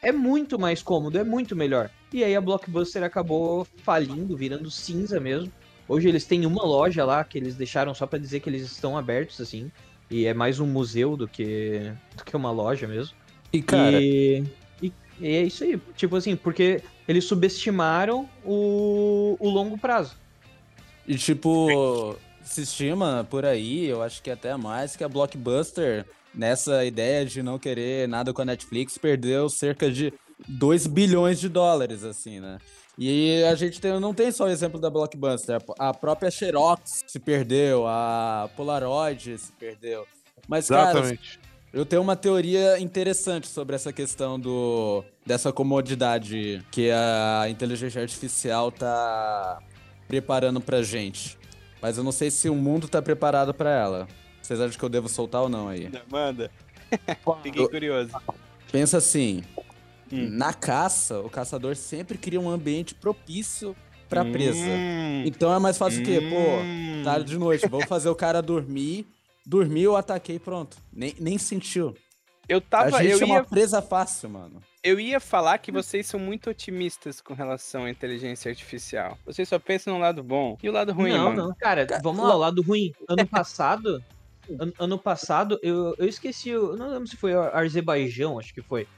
é muito mais cômodo, é muito melhor. E aí a Blockbuster acabou falindo, virando cinza mesmo. Hoje eles têm uma loja lá que eles deixaram só pra dizer que eles estão abertos, assim. E é mais um museu do que, do que uma loja mesmo. E, cara, E, e- e é isso aí. Tipo assim, porque eles subestimaram o, o longo prazo. E tipo, se estima por aí, eu acho que até mais, que a Blockbuster, nessa ideia de não querer nada com a Netflix, perdeu cerca de 2 bilhões de dólares, assim, né? E a gente tem- não tem só o exemplo da Blockbuster, a própria Xerox se perdeu, a Polaroid se perdeu. Mas, cara, Exatamente. eu tenho uma teoria interessante sobre essa questão do dessa comodidade que a inteligência artificial tá preparando pra gente. Mas eu não sei se o mundo tá preparado pra ela. Vocês acham que eu devo soltar ou não aí? Manda. Fiquei curioso. Pensa assim, Hum. na caça, o caçador sempre cria um ambiente propício pra presa. Hum, Então é mais fácil o quê? Pô, hum. tarde de noite, vou fazer o cara dormir, dormiu, ataquei, pronto. Nem, nem sentiu. Eu tava. a gente Eu é uma ia, presa fácil, mano. eu ia falar que vocês são muito otimistas com relação à inteligência artificial. Vocês só pensam no lado bom. E o lado ruim, não, mano? não, cara, vamos lá, o lado ruim. Ano passado, ano, ano passado, eu, eu esqueci, eu não lembro se foi o Azerbaijão, acho que foi.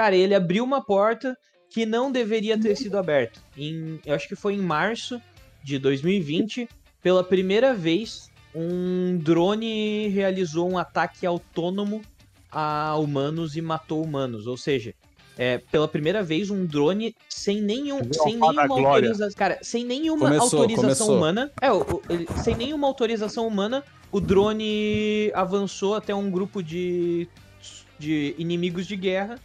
Cara, ele abriu uma porta que não deveria ter sido aberta. Em, eu acho que foi em março de 2020, pela primeira vez, um drone realizou um ataque autônomo a humanos e matou humanos. Ou seja, é, pela primeira vez, um drone sem nenhum, sem nenhuma autorização. Cara, sem nenhuma Começou, autorização começou. humana. É, o- o- ele- sem nenhuma autorização humana, o drone avançou até um grupo de, de inimigos de guerra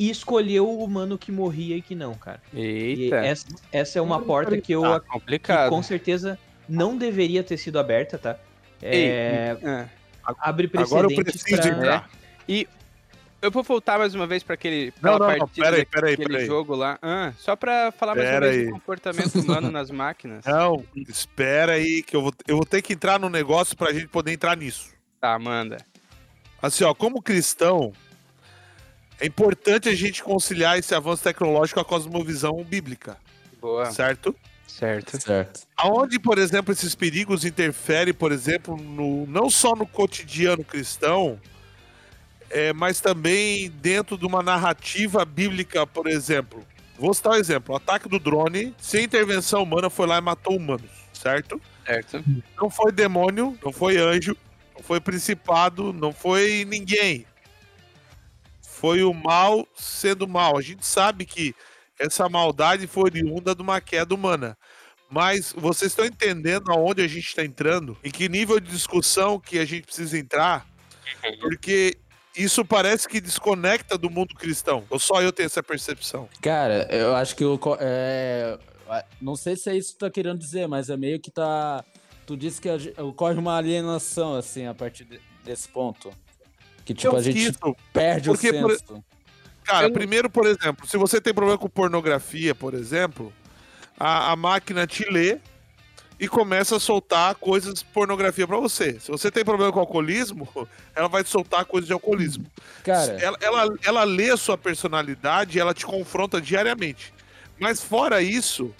e escolheu o humano que morria e que não, cara. E Eita. essa, essa é uma porta que eu Tá que complicado. com certeza não deveria ter sido aberta, tá? É, Ah. abre Agora eu preciso pra... entrar. Eu vou voltar mais uma vez para aquele Não, não, não, partida peraí, peraí, daquele peraí. jogo lá. Ah, só pra falar mais Pera uma vez aí. do comportamento humano nas máquinas. Não, espera aí, que eu vou, eu vou ter que entrar no negócio pra gente poder entrar nisso. Tá, manda. Assim, ó, como cristão, é importante a gente conciliar esse avanço tecnológico com a cosmovisão bíblica, Boa. certo? Certo. Certo. Aonde, por exemplo, esses perigos interferem, por exemplo, no, não só no cotidiano cristão, é, mas também dentro de uma narrativa bíblica, por exemplo. Vou citar um exemplo: o ataque do drone, sem intervenção humana, foi lá e matou humanos, certo? Certo. Não foi demônio, não foi anjo, não foi principado, não foi ninguém. Foi o mal sendo mal. A gente sabe que essa maldade foi oriunda de uma queda humana. Mas vocês estão entendendo aonde a gente está entrando? Em que nível de discussão que a gente precisa entrar? Porque isso parece que desconecta do mundo cristão. Ou só eu tenho essa percepção? Cara, eu acho que o. É, não sei se é isso que tu tá querendo dizer, mas é meio que tá. Tu disse que ocorre uma alienação, assim, a partir de- desse ponto. Que, tipo, Eu a gente perde porque, o por- senso. Cara, Eu- primeiro, por exemplo, se você tem problema com pornografia, por exemplo, a, a máquina te lê e começa a soltar coisas de pornografia pra você. Se você tem problema com alcoolismo, ela vai te soltar coisas de alcoolismo. Cara, Ela, ela, ela lê a sua personalidade e ela te confronta diariamente. Mas fora isso,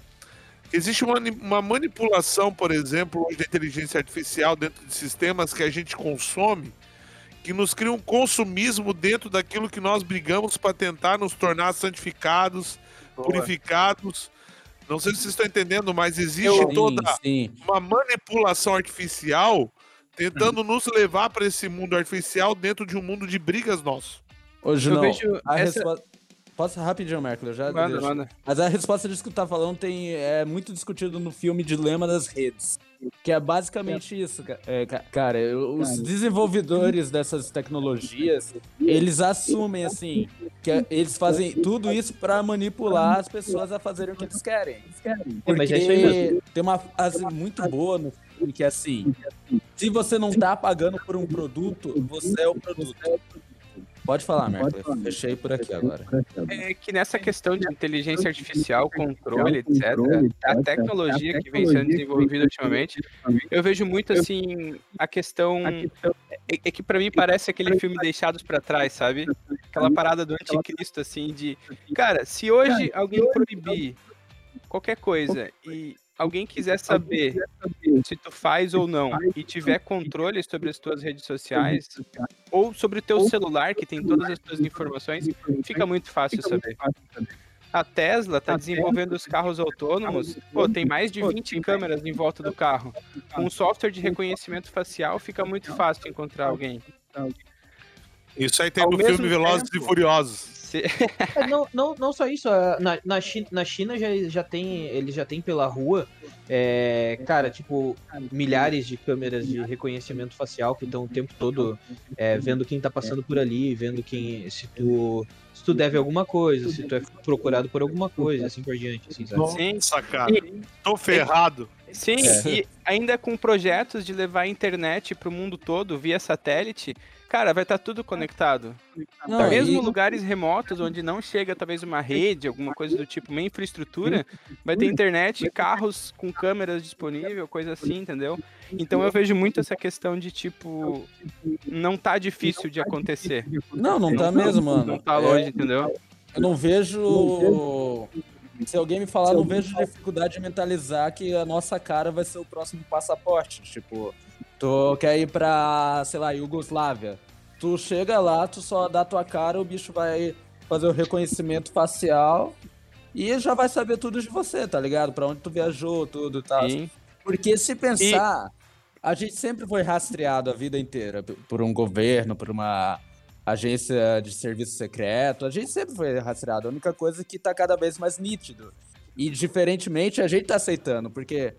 existe uma, uma manipulação, por exemplo, hoje da inteligência artificial dentro de sistemas que a gente consome, que nos cria um consumismo dentro daquilo que nós brigamos para tentar nos tornar santificados, purificados. Não sei se vocês estão entendendo, mas existe sim, toda sim. uma manipulação artificial tentando nos levar para esse mundo artificial dentro de um mundo de brigas nosso. Hoje Eu não. vejo A essa- resposta. Posso rapidinho, eu já Manda, deixo. manda. Mas a resposta disso que tu tá falando tem, é muito discutido no filme Dilema das Redes. Que é basicamente isso, ca- é, ca- cara. eu- Os desenvolvedores dessas tecnologias, eles assumem, assim, que é- eles fazem tudo isso pra manipular as pessoas a fazerem o que eles querem. É, é isso Porque tem uma frase muito boa no filme que é assim: se você não tá pagando por um produto, você é o produto. Pode falar, Merkel. eu Fechei por aqui agora. É que nessa questão de inteligência artificial, controle, etc., a tecnologia que vem sendo desenvolvida ultimamente, eu vejo muito assim a questão É, é que pra mim parece aquele filme Deixados pra Trás, sabe? Aquela parada do anticristo, assim, de. Cara, se hoje alguém proibir qualquer coisa e alguém quiser saber se tu faz ou não e tiver controle sobre as tuas redes sociais ou sobre o teu celular que tem todas as tuas informações, fica muito fácil saber. A Tesla está desenvolvendo os carros autônomos. Pô, tem mais de 20 câmeras em volta do carro. Com um software de reconhecimento facial, fica muito fácil encontrar alguém. Isso aí tem Ao no filme Velozes tempo- e Furiosos. É, não, não, não só isso, a- na, na, China, na China já, já tem, eles já tem pela rua, é, cara, tipo, milhares de câmeras de reconhecimento facial que estão o tempo todo é, vendo quem tá passando por ali, vendo quem, se tu, se tu deve alguma coisa, se tu é procurado por alguma coisa, assim por diante, assim, sabe? Sim, Nossa, cara. Tô ferrado. Sim, e ainda com projetos de levar a internet para o mundo todo via satélite, cara, vai estar tudo conectado. Não, Mesmo e- lugares remotos onde não chega talvez uma rede, alguma coisa do tipo, uma infraestrutura, vai ter internet, carros com câmeras disponível, coisa assim, entendeu? Então eu vejo muito essa questão de tipo, não tá difícil de acontecer. Não, não tá mesmo, mano. Não tá É, longe, entendeu? Eu não vejo. Se alguém me falar, não vejo dificuldade de mentalizar que a nossa cara vai ser o próximo passaporte. Tipo, tu quer ir pra, sei lá, Iugoslávia. Tu chega lá, tu só dá tua cara, o bicho vai fazer o reconhecimento facial e já vai saber tudo de você, tá ligado? Pra onde tu viajou, tudo e tal. Sim. Porque se pensar, a gente sempre foi rastreado a vida inteira por um governo, por uma agência de serviço secreto. A gente sempre foi rastreado. A única coisa é que tá cada vez mais nítido. E diferentemente a gente tá aceitando, porque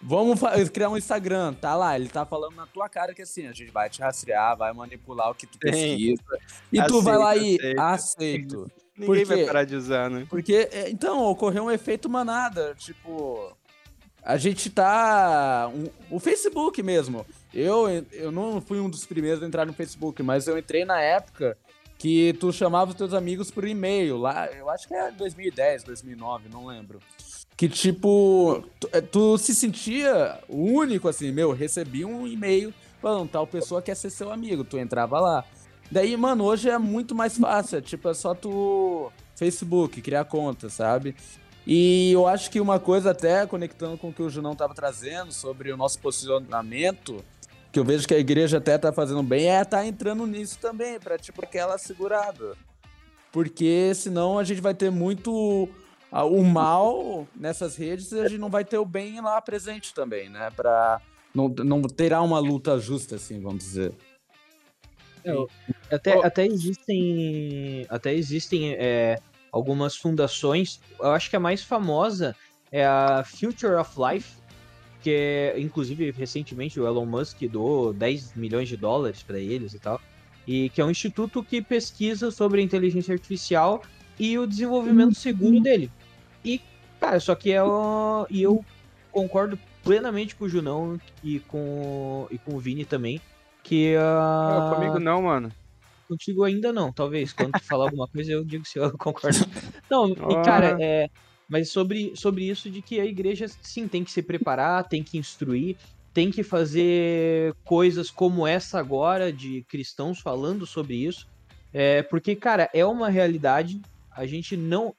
vamos criar um Instagram, tá lá, ele tá falando na tua cara que assim, a gente vai te rastrear, vai manipular o que tu Sim. pesquisa. E tu vai Aceito, lá e aceito. aceito. Ninguém vai Porque- parar de usar, né? Porque, é, então, ocorreu um efeito manada. Tipo, a gente tá. um- o Facebook mesmo. Eu, eu não fui um dos primeiros a entrar no Facebook, mas eu entrei na época que tu chamava os teus amigos por e-mail. Lá, eu acho que é 2010, 2009, não lembro. Que tipo, tu, é, tu se sentia único, assim, meu, recebi um e-mail falando, tal pessoa quer ser seu amigo. Tu entrava lá. Daí, mano, hoje é muito mais fácil. é Tipo, é só tu. Facebook, criar conta, sabe? E eu acho que uma coisa, até conectando com o que o Junão tava trazendo sobre o nosso posicionamento, que eu vejo que a igreja até tá fazendo bem, é tá entrando nisso também, pra tipo aquela segurada. Porque senão a gente vai ter muito o mal nessas redes e a gente não vai ter o bem lá presente também, né? Pra. Não, não terá uma luta justa, assim, vamos dizer. Até, Ô. até existem, até existem é, algumas fundações. Eu acho que a mais famosa é a Future of Life, que é, inclusive recentemente o Elon Musk doou 10 milhões de dólares para eles e tal. E que é um instituto que pesquisa sobre inteligência artificial e o desenvolvimento seguro dele. E, cara, só que é o, e eu concordo plenamente com o Junão e com, e com o Vini também. Que a. Pô, comigo não, mano. Contigo ainda não, talvez. Quando tu falar alguma coisa, eu digo se eu concordo. Não, e cara, Ah. é. Mas sobre, sobre isso de que a igreja, sim, tem que se preparar, tem que instruir, tem que fazer coisas como essa agora, de cristãos falando sobre isso. É, porque, cara, é uma realidade. A gente não.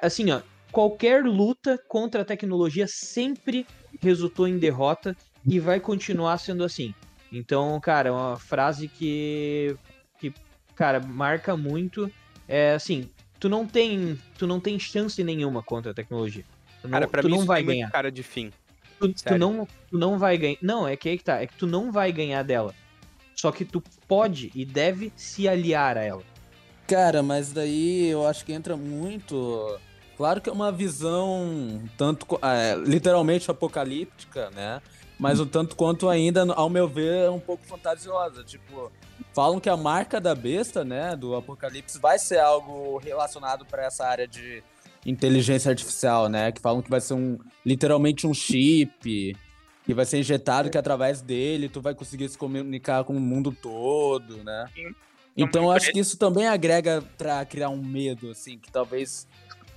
Assim, ó, qualquer luta contra a tecnologia sempre resultou em derrota e vai continuar sendo assim. Então, cara, é uma frase que, que cara, marca muito. É assim, tu não tem, tu não tem chance nenhuma contra a tecnologia. Tu não, Cara, pra tu mim não isso vai ganhar. cara de fim. Tu, tu não, tu não vai ganhar. Não, é que aí que tá. É que tu não vai ganhar dela. Só que tu pode e deve se aliar a ela. Cara, mas daí eu acho que entra muito. Claro que é uma visão tanto é, literalmente apocalíptica, né? Mas o tanto quanto ainda, ao meu ver, é um pouco fantasiosa. Tipo, falam que a marca da besta, né, do apocalipse, vai ser algo relacionado para essa área de inteligência artificial, né? Que falam que vai ser um literalmente um chip que vai ser injetado que através dele tu vai conseguir se comunicar com o mundo todo, né? Sim. Então eu acho que isso também agrega pra criar um medo, assim, que talvez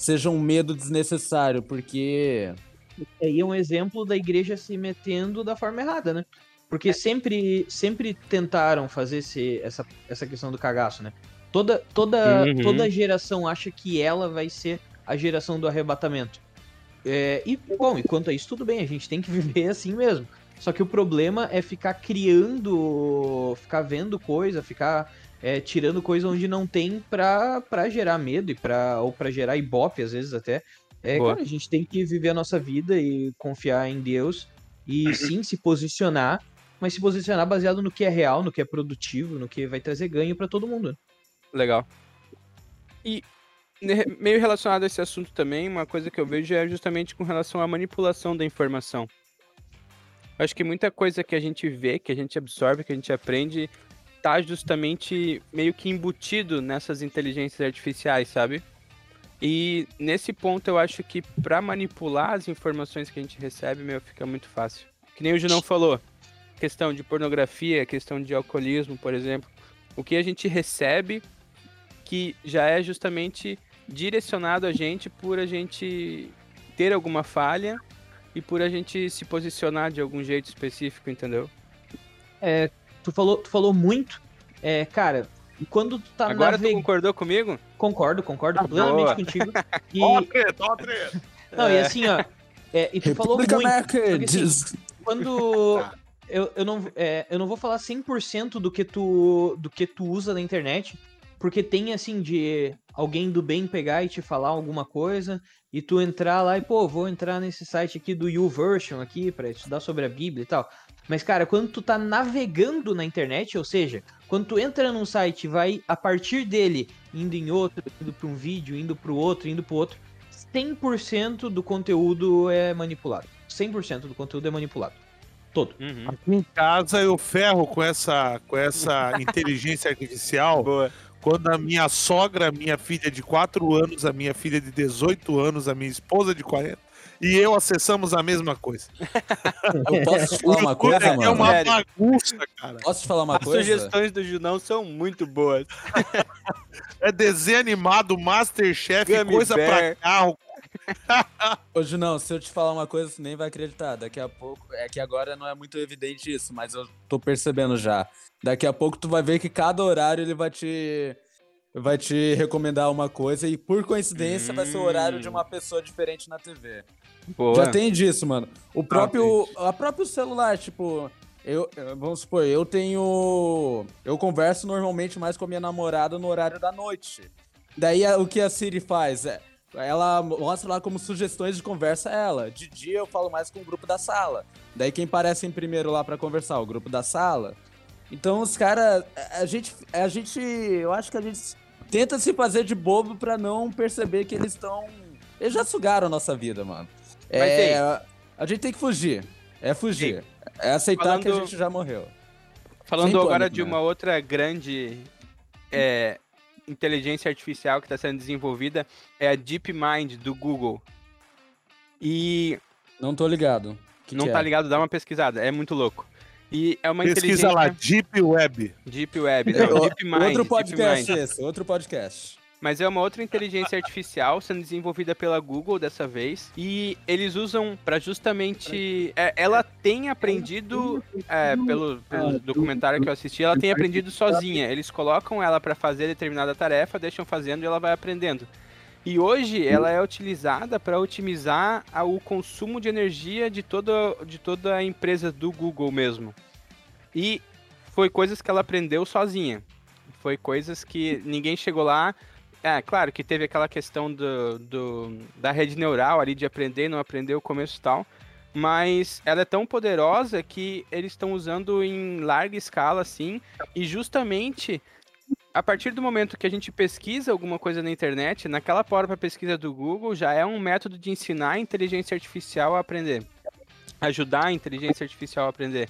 seja um medo desnecessário, porque Aí é um exemplo da igreja se metendo da forma errada, né? Porque sempre, sempre tentaram fazer esse, essa, essa questão do cagaço, né? Toda, toda, Uhum. toda geração acha que ela vai ser a geração do arrebatamento. É, e, bom, e quanto a isso, tudo bem, a gente tem que viver assim mesmo. Só que o problema é ficar criando, ficar vendo coisa, ficar é, tirando coisa onde não tem pra, pra gerar medo e pra, ou pra gerar ibope, às vezes até. É, Boa. cara, a gente tem que viver a nossa vida e confiar em Deus e sim se posicionar, mas se posicionar baseado no que é real, no que é produtivo, no que vai trazer ganho pra todo mundo. Legal. E meio relacionado a esse assunto também, uma coisa que eu vejo é justamente com relação à manipulação da informação. Acho que muita coisa que a gente vê, que a gente absorve, que a gente aprende, tá justamente meio que embutido nessas inteligências artificiais, sabe? E nesse ponto eu acho que para manipular as informações que a gente recebe, meu, fica muito fácil. Que nem o Junão falou, questão de pornografia, questão de alcoolismo, por exemplo. O que a gente recebe que já é justamente direcionado a gente por a gente ter alguma falha e por a gente se posicionar de algum jeito específico, entendeu? Tu falou, tu falou muito, é, cara, quando tu tá Agora tu navegando. concordou comigo? Concordo, concordo Ah, plenamente boa. contigo. E, Ó, a treta, ó, a treta. não, e assim, ó. é, e tu falou muito. Porque, assim, quando eu, eu, não, é, eu não vou falar 100% do que tu do que tu usa na internet, porque tem assim de alguém do bem pegar e te falar alguma coisa e tu entrar lá e pô, vou entrar nesse site aqui do YouVersion aqui para estudar sobre a Bíblia e tal. Mas cara, quando tu tá navegando na internet, ou seja, quando tu entra num site e vai a partir dele indo em outro, indo para um vídeo, indo para o outro, indo para outro, 100% do conteúdo é manipulado. 100% do conteúdo é manipulado. Todo. Uhum. Aqui em casa eu ferro com essa, com essa inteligência artificial Boa. quando a minha sogra, minha filha de 4 anos, a minha filha de 18 anos, a minha esposa de 40, e eu acessamos a mesma coisa. Eu posso te falar uma coisa, é mano? uma Sério. bagunça, cara. Posso te falar uma As coisa? sugestões do Junão são muito boas. É desenho animado, Masterchef, Gummy coisa pra Bear. carro. Ô, Junão, se eu te falar uma coisa, você nem vai acreditar. Daqui a pouco, é que agora não é muito evidente isso, mas eu tô percebendo já. Daqui a pouco tu vai ver que cada horário ele vai te vai te recomendar uma coisa e por coincidência vai ser o horário de uma pessoa diferente na TV. Boa. Já tem disso, mano. O próprio a próprio celular, tipo, eu vamos supor, eu tenho eu converso normalmente mais com a minha namorada no horário da noite. Daí o que a Siri faz é ela mostra lá como sugestões de conversa ela. De dia eu falo mais com o grupo da sala. Daí quem aparece em primeiro lá pra conversar, o grupo da sala. Então os caras, a gente, a gente, eu acho que a gente tenta se fazer de bobo pra não perceber que eles estão, eles já sugaram a nossa vida, mano. É, a gente tem que fugir. É fugir. É aceitar que a Falando- gente já morreu. Falando Sem agora pânico, de né? uma outra grande é, inteligência artificial que está sendo desenvolvida, é a DeepMind do Google. E Não tô ligado. Que não que tá é? ligado, dá uma pesquisada, é muito louco. E é uma Pesquisa inteligência lá, Deep Web. Deep Web, É, não, o- DeepMind, outro podcast esse, outro podcast. Mas é uma outra inteligência artificial sendo desenvolvida pela Google dessa vez. E eles usam para justamente. é, ela tem aprendido, é, pelo, pelo documentário que eu assisti, ela tem aprendido sozinha. Eles colocam ela para fazer determinada tarefa, deixam fazendo e ela vai aprendendo. E hoje ela é utilizada para otimizar o consumo de energia de toda, de toda a empresa do Google mesmo. E foi coisas que ela aprendeu sozinha. Foi coisas que ninguém chegou lá. É, claro que teve aquela questão do, do- da rede neural ali de aprender, não aprender o começo e tal. Mas ela é tão poderosa que eles estão usando em larga escala, assim. E justamente a partir do momento que a gente pesquisa alguma coisa na internet, naquela própria pesquisa do Google, já é um método de ensinar a inteligência artificial a aprender. Ajudar a inteligência artificial a aprender.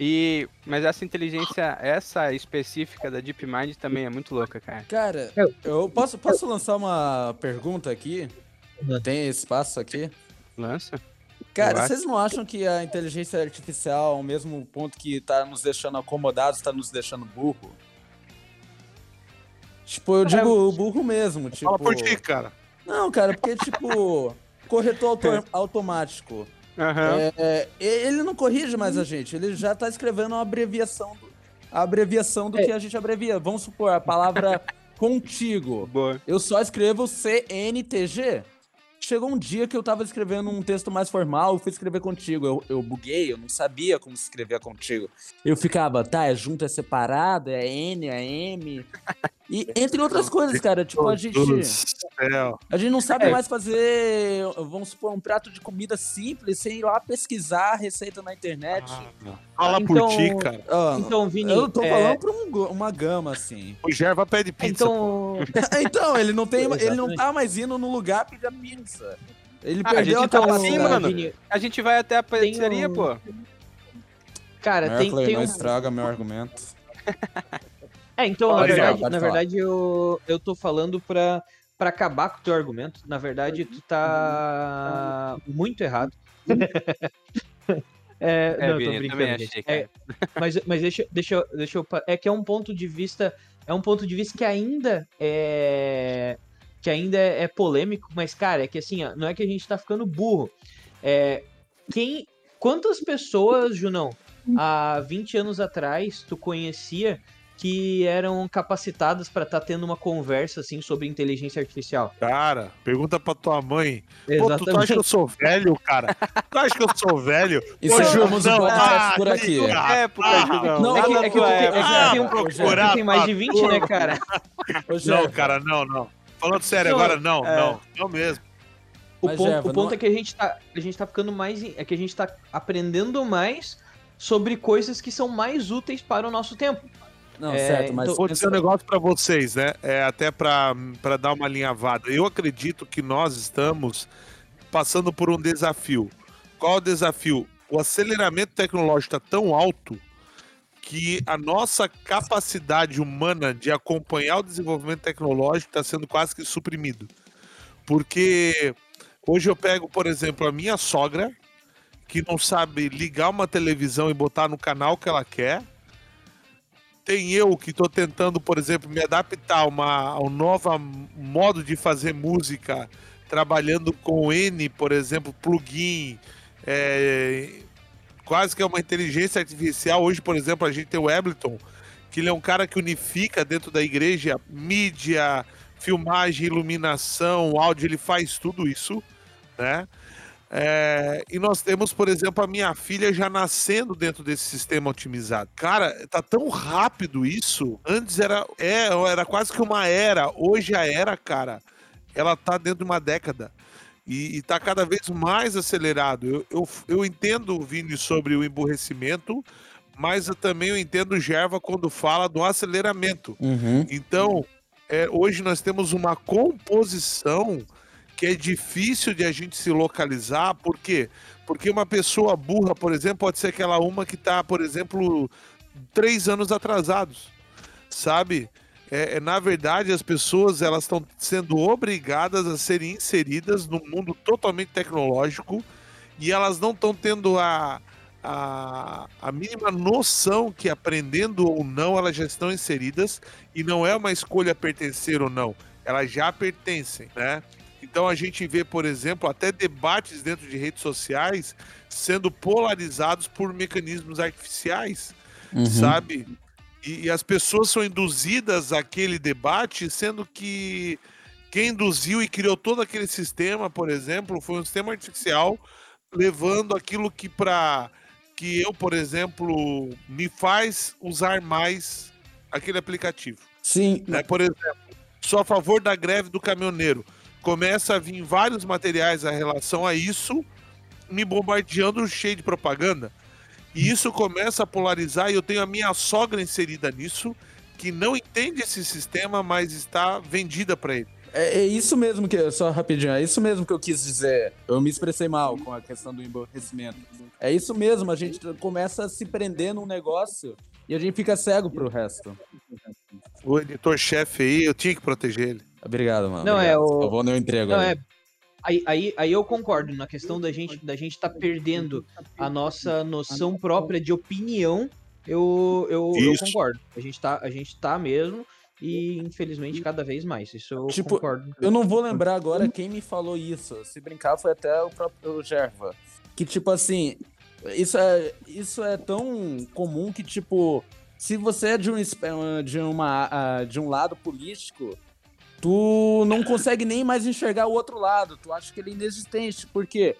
E, mas essa inteligência, essa específica da DeepMind também é muito louca, cara. Cara, Eu- posso, posso lançar uma pergunta aqui? Tem espaço aqui? Lança? Cara, vocês não acham que a inteligência artificial, ao mesmo ponto que tá nos deixando acomodados, tá nos deixando burro? Tipo, eu digo burro mesmo, tipo... Fala por ti, cara. Não, cara, porque, tipo, corretor auto- automático. Aham. É, ele não corrige mais a gente, ele já tá escrevendo uma abreviação do, a abreviação do É. que a gente abrevia. Vamos supor, a palavra contigo. Boa. Eu só escrevo CNTG. Chegou um dia que eu tava escrevendo um texto mais formal, eu fui escrever contigo. Eu, eu buguei, eu não sabia como se escrever contigo. Eu ficava, tá, é junto, é separado, é N, é M. E entre outras coisas, cara, tipo, a gente. Céu. A gente não sabe É. mais fazer, vamos supor, um prato de comida simples sem ir lá pesquisar a receita na internet. Fala Então- por ti, cara. Ah, Então, Vini, eu tô é, falando pra um uma gama, assim. O Gerva pede pizza. Então, então, ele não tem. ele não tá mais indo no lugar pedir pizza. Ele Ah, a perdeu a, gente tá assim, capacidade. mano. Vini, A gente vai até a pizzaria, um- pô. cara, tem, tem um... estraga meu argumento. É, então, na Pode falar, verdade, na verdade eu, eu tô falando pra, pra acabar com o teu argumento. Na verdade, tu tá muito errado. é, É, não, tô brincando, achei, É, mas mas deixa, deixa, eu- deixa eu... É que é um ponto de vista... É um ponto de vista que ainda é... Que ainda é polêmico, mas, cara, é que assim, ó, não é que a gente tá ficando burro. É... Quem... Quantas pessoas, Junão, há 20 anos atrás, tu conhecia que eram capacitadas pra estar tendo uma conversa assim sobre inteligência artificial. Cara, pergunta pra tua mãe. Pô, tu, tu acha que eu sou velho, cara? Tu acha que eu sou velho? Encerramos o Não, podcast ah, por aqui. que Na época, Ah, não, É que, não, é que tu tem, é que Ah, tem um tem mais de pra 20, né, cara? Não, cara, não, não. Falando sério Não, agora, não, é. não. Não mesmo. O Mas, ponto, o ponto não- é que a gente tá, a gente tá ficando mais, é que a gente tá aprendendo mais sobre coisas que são mais úteis para o nosso tempo. Não, É, certo, mas. então- Vou dizer um negócio pra vocês, né? É até pra, pra dar uma alinhavada. Eu acredito que nós estamos passando por um desafio. Qual o desafio? O aceleramento tecnológico está tão alto que a nossa capacidade humana de acompanhar o desenvolvimento tecnológico está sendo quase que suprimido. Porque hoje eu pego, por exemplo, a minha sogra, que não sabe ligar uma televisão e botar no canal que ela quer. Tem eu que estou tentando, por exemplo, me adaptar a, uma, a um novo modo de fazer música, trabalhando com N, por exemplo, plugin, é, quase que é uma inteligência artificial. Hoje, por exemplo, a gente tem o Ableton, que ele é um cara que unifica dentro da igreja mídia, filmagem, iluminação, áudio, ele faz tudo isso, né? É, e nós temos, por exemplo, a minha filha já nascendo dentro desse sistema otimizado. Cara, tá tão rápido isso. Antes era, é, era quase que uma era. Hoje a era, cara, ela tá dentro de uma década. E, e tá cada vez mais acelerado. Eu, eu, eu entendo, Vini, sobre o emburrecimento, mas eu também eu entendo o Gerva quando fala do aceleramento. Uhum. Então, é, hoje nós temos uma composição que é difícil de a gente se localizar, por quê? Porque uma pessoa burra, por exemplo, pode ser aquela uma que está, por exemplo, três anos atrasados, sabe? É, é, na verdade, as pessoas elas estão sendo obrigadas a serem inseridas num mundo totalmente tecnológico e elas não estão tendo a, a, a mínima noção que aprendendo ou não elas já estão inseridas e não é uma escolha pertencer ou não, elas já pertencem, né? Então a gente vê, por exemplo, até debates dentro de redes sociais sendo polarizados por mecanismos artificiais, Uhum. sabe? E, e as pessoas são induzidas àquele debate, sendo que quem induziu e criou todo aquele sistema, por exemplo, foi um sistema artificial levando aquilo que para que eu, por exemplo, me faz usar mais aquele aplicativo. Sim, Né? Por exemplo, sou a favor da greve do caminhoneiro. Começa a vir vários materiais a relação a isso, me bombardeando cheio de propaganda. E isso começa a polarizar e eu tenho a minha sogra inserida nisso, que não entende esse sistema, mas está vendida para ele. É, é isso mesmo que. Só rapidinho, é isso mesmo que eu quis dizer. Eu me expressei mal com a questão do emborrecimento. É isso mesmo, a gente começa a se prender num negócio e a gente fica cego pro resto. O editor-chefe aí, eu tinha que proteger ele. Obrigado, mano. Não, é obrigado. o- Eu vou no entrego. Não, aí. é. Aí, aí, aí eu concordo na questão da gente da gente tá perdendo a nossa noção própria de opinião. Eu, eu, eu concordo. A gente, tá, a gente tá mesmo e infelizmente cada vez mais. Isso eu Tipo, concordo. Eu não vou lembrar agora quem me falou isso. Se brincar, foi até o próprio Gerva. que, tipo assim, isso é, isso é tão comum que, tipo, se você é de um, espe- de, uma, ah, de um lado político, tu não consegue nem mais enxergar o outro lado. Tu acha que ele é inexistente. Por quê?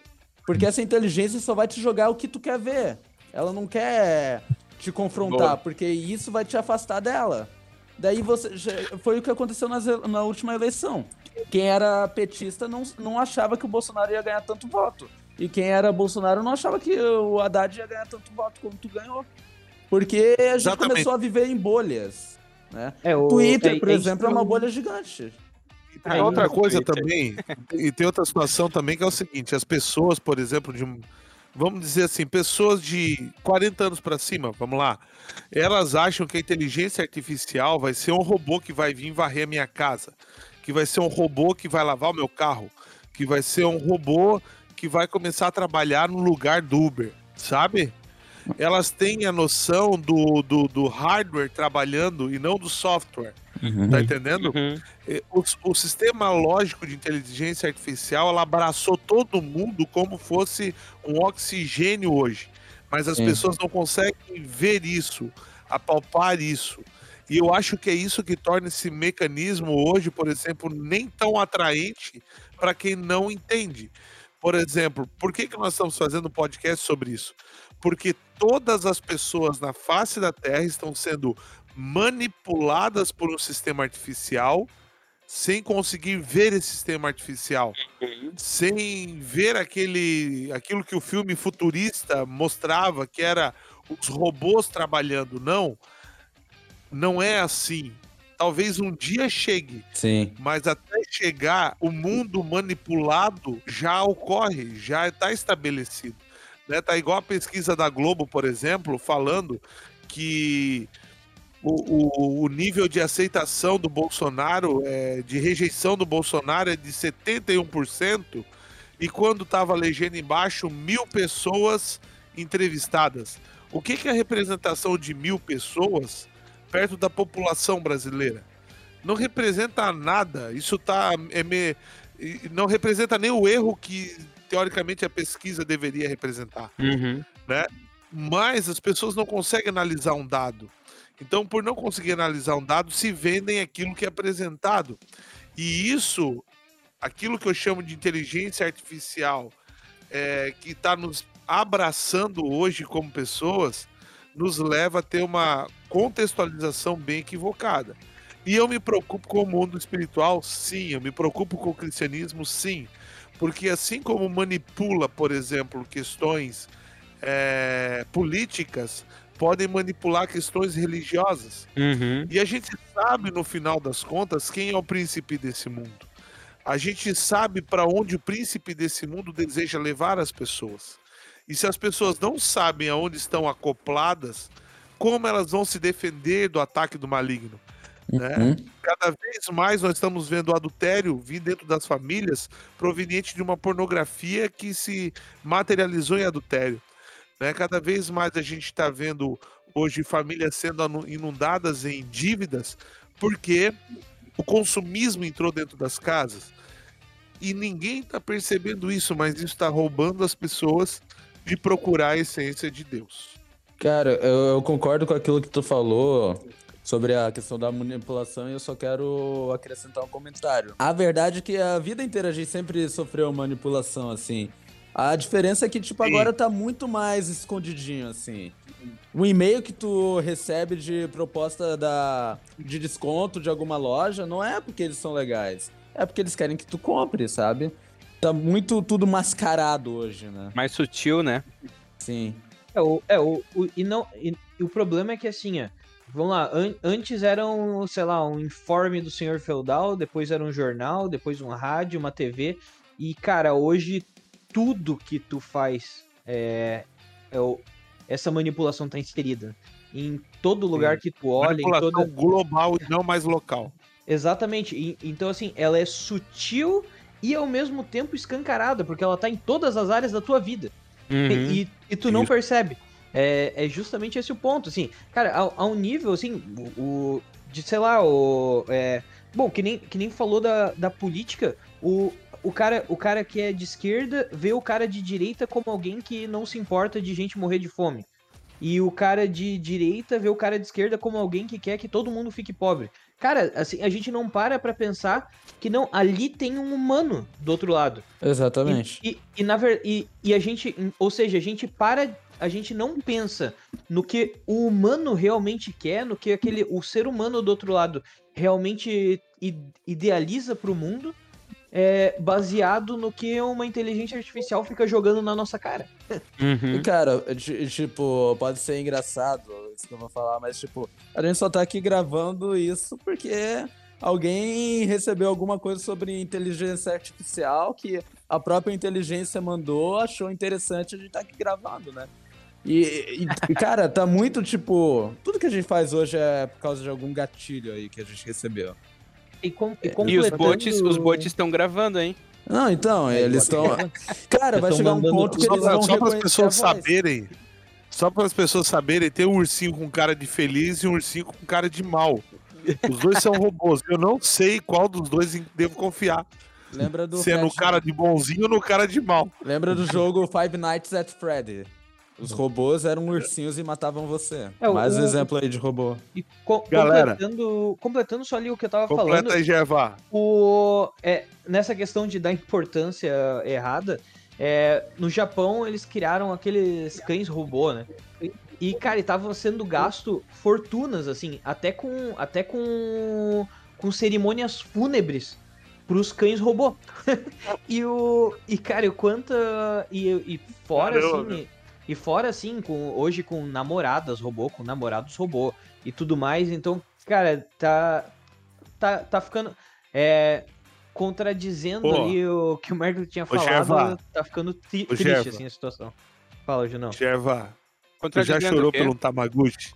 Porque essa inteligência só vai te jogar o que tu quer ver. Ela não quer te confrontar, Boa. porque isso vai te afastar dela. Daí você. Foi o que aconteceu nas na última eleição. Quem era petista não, não achava que o Bolsonaro ia ganhar tanto voto. E quem era Bolsonaro não achava que o Haddad ia ganhar tanto voto como tu ganhou. Porque a gente Exatamente. começou a viver em bolhas. Né? É, o, Twitter, é- por é exemplo, é uma bolha gigante. E tem Aí, outra coisa também, e tem outra situação também que é o seguinte: as pessoas, por exemplo, de vamos dizer assim, pessoas de 40 anos para cima, vamos lá, elas acham que a inteligência artificial vai ser um robô que vai vir varrer a minha casa, que vai ser um robô que vai lavar o meu carro, que vai ser um robô que vai começar a trabalhar no lugar do Uber, sabe? Elas têm a noção do, do, do hardware trabalhando e não do software, tá entendendo? Uhum. Eh, O, o sistema lógico de inteligência artificial ela abraçou todo mundo como fosse um oxigênio hoje. Mas as Sim. pessoas não conseguem ver isso, apalpar isso. E eu acho que é isso que torna esse mecanismo hoje, por exemplo, nem tão atraente para quem não entende. Por exemplo, por que, que nós estamos fazendo um podcast sobre isso? Porque todas as pessoas na face da Terra estão sendo manipuladas por um sistema artificial sem conseguir ver esse sistema artificial, sem ver aquele aquilo que o filme futurista mostrava que era os robôs trabalhando, não. Não é assim. Talvez um dia chegue, Sim. mas até chegar, o mundo manipulado já ocorre, já está estabelecido. Né? Tá igual a pesquisa da Globo, por exemplo, falando que o, o, o nível de aceitação do Bolsonaro, é, de rejeição do Bolsonaro é de 71%, e quando estava a legenda embaixo, mil pessoas entrevistadas. O que, que é a representação de mil pessoas perto da população brasileira? Não representa nada. Isso tá. É me- não representa nem o erro que, teoricamente, a pesquisa deveria representar Uhum. mas as pessoas não conseguem analisar um dado. Então, por não conseguir analisar um dado, se vendem aquilo que é apresentado. E isso, aquilo que eu chamo de inteligência artificial, é, que está nos abraçando hoje como pessoas, nos leva a ter uma contextualização bem equivocada. E eu me preocupo com o mundo espiritual, sim. Eu me preocupo com o cristianismo, sim. Porque assim como manipula, por exemplo, questões é, políticas podem manipular questões religiosas. Uhum. E a gente sabe, no final das contas, quem é o príncipe desse mundo. A gente sabe para onde o príncipe desse mundo deseja levar as pessoas. E se as pessoas não sabem aonde estão acopladas, como elas vão se defender do ataque do maligno? Né? Uhum. Cada vez mais nós estamos vendo adultério vir dentro das famílias proveniente de uma pornografia que se materializou em adultério. Né? Cada vez mais a gente está vendo hoje famílias sendo inundadas em dívidas porque o consumismo entrou dentro das casas. E ninguém está percebendo isso, mas isso está roubando as pessoas de procurar a essência de Deus. Cara, eu, eu concordo com aquilo que tu falou sobre a questão da manipulação e eu só quero acrescentar um comentário. A verdade é que a vida inteira a gente sempre sofreu manipulação, assim. A diferença é que, tipo, Sim. agora tá muito mais escondidinho, assim. O e-mail que tu recebe de proposta da, de desconto de alguma loja não é porque eles são legais. É porque eles querem que tu compre, sabe? Tá muito tudo mascarado hoje, né? Mais sutil, né? Sim. É, o, é o, o- e não, e, e o problema é que assim, ó, vamos lá, an- antes era um, sei lá, um informe do senhor feudal, depois era um jornal, depois um rádio, uma TV, e cara, hoje tudo que tu faz é, é o- essa manipulação tá inserida em todo lugar que tu olha, Manipulação toda, global e não mais local. Exatamente. E- então, assim, ela é sutil e ao mesmo tempo escancarada, porque ela tá em todas as áreas da tua vida. Uhum. E, e tu não Isso. percebe. É, é justamente esse o ponto, assim. Cara, a, a um nível, assim, o, o- de, sei lá, o... é, bom, que nem, que nem falou da, da política, o, o cara, o cara que é de esquerda vê o cara de direita como alguém que não se importa de gente morrer de fome. E o cara de direita vê o cara de esquerda como alguém que quer que todo mundo fique pobre. Cara, assim, a gente não para pra pensar que não, ali tem um humano do outro lado. Exatamente. E, e, e na ver, e, e a gente, ou seja, a gente para, a gente não pensa no que o humano realmente quer, no que aquele o ser humano do outro lado realmente idealiza pro mundo, é, baseado no que uma inteligência artificial fica jogando na nossa cara. Uhum. E, cara, ti- tipo, pode ser engraçado isso que eu vou falar, mas, tipo, a gente só tá aqui gravando isso porque alguém recebeu alguma coisa sobre inteligência artificial que a própria inteligência mandou, achou interessante a gente tá aqui gravando, né? E, e- cara, tá muito, tipo, tudo que a gente faz hoje é por causa de algum gatilho aí que a gente recebeu. E, com, e, E os bots, os bots estão gravando, hein? Não, então, eles estão. Cara, vai chegar um ponto que Só eles pra, vão só para as pessoas saberem. Só para as pessoas saberem, tem um ursinho com cara de feliz e um ursinho com cara de mal. Os dois são robôs. Eu não sei qual dos dois devo confiar. Lembra do Se é no cara de bonzinho ou no cara de mal. Lembra do jogo Five Nights at Freddy? Os robôs eram ursinhos e matavam você. É, o- Mais um o- exemplo aí de robô. E co- Galera. completando, completando só ali o que eu tava falando, Completa aí, Gervá. o, é, nessa questão de dar importância errada, é, no Japão eles criaram aqueles cães robô, né? E, cara, estavam sendo gasto fortunas, assim, até com, até com, com cerimônias fúnebres pros cães robô. e o. E, cara, o quanto. E, e fora, Caramba, assim. E fora, assim, com, hoje com namoradas robô, com namorados robô e tudo mais. Então, cara, tá. Tá, tá ficando. É. Contradizendo Pô. ali o que o Merkel tinha falado, Gervá. tá ficando tri- triste, Gervá. assim, a situação. Fala, Junão. Gervá, tu já chorou quê? pelo Tamaguchi?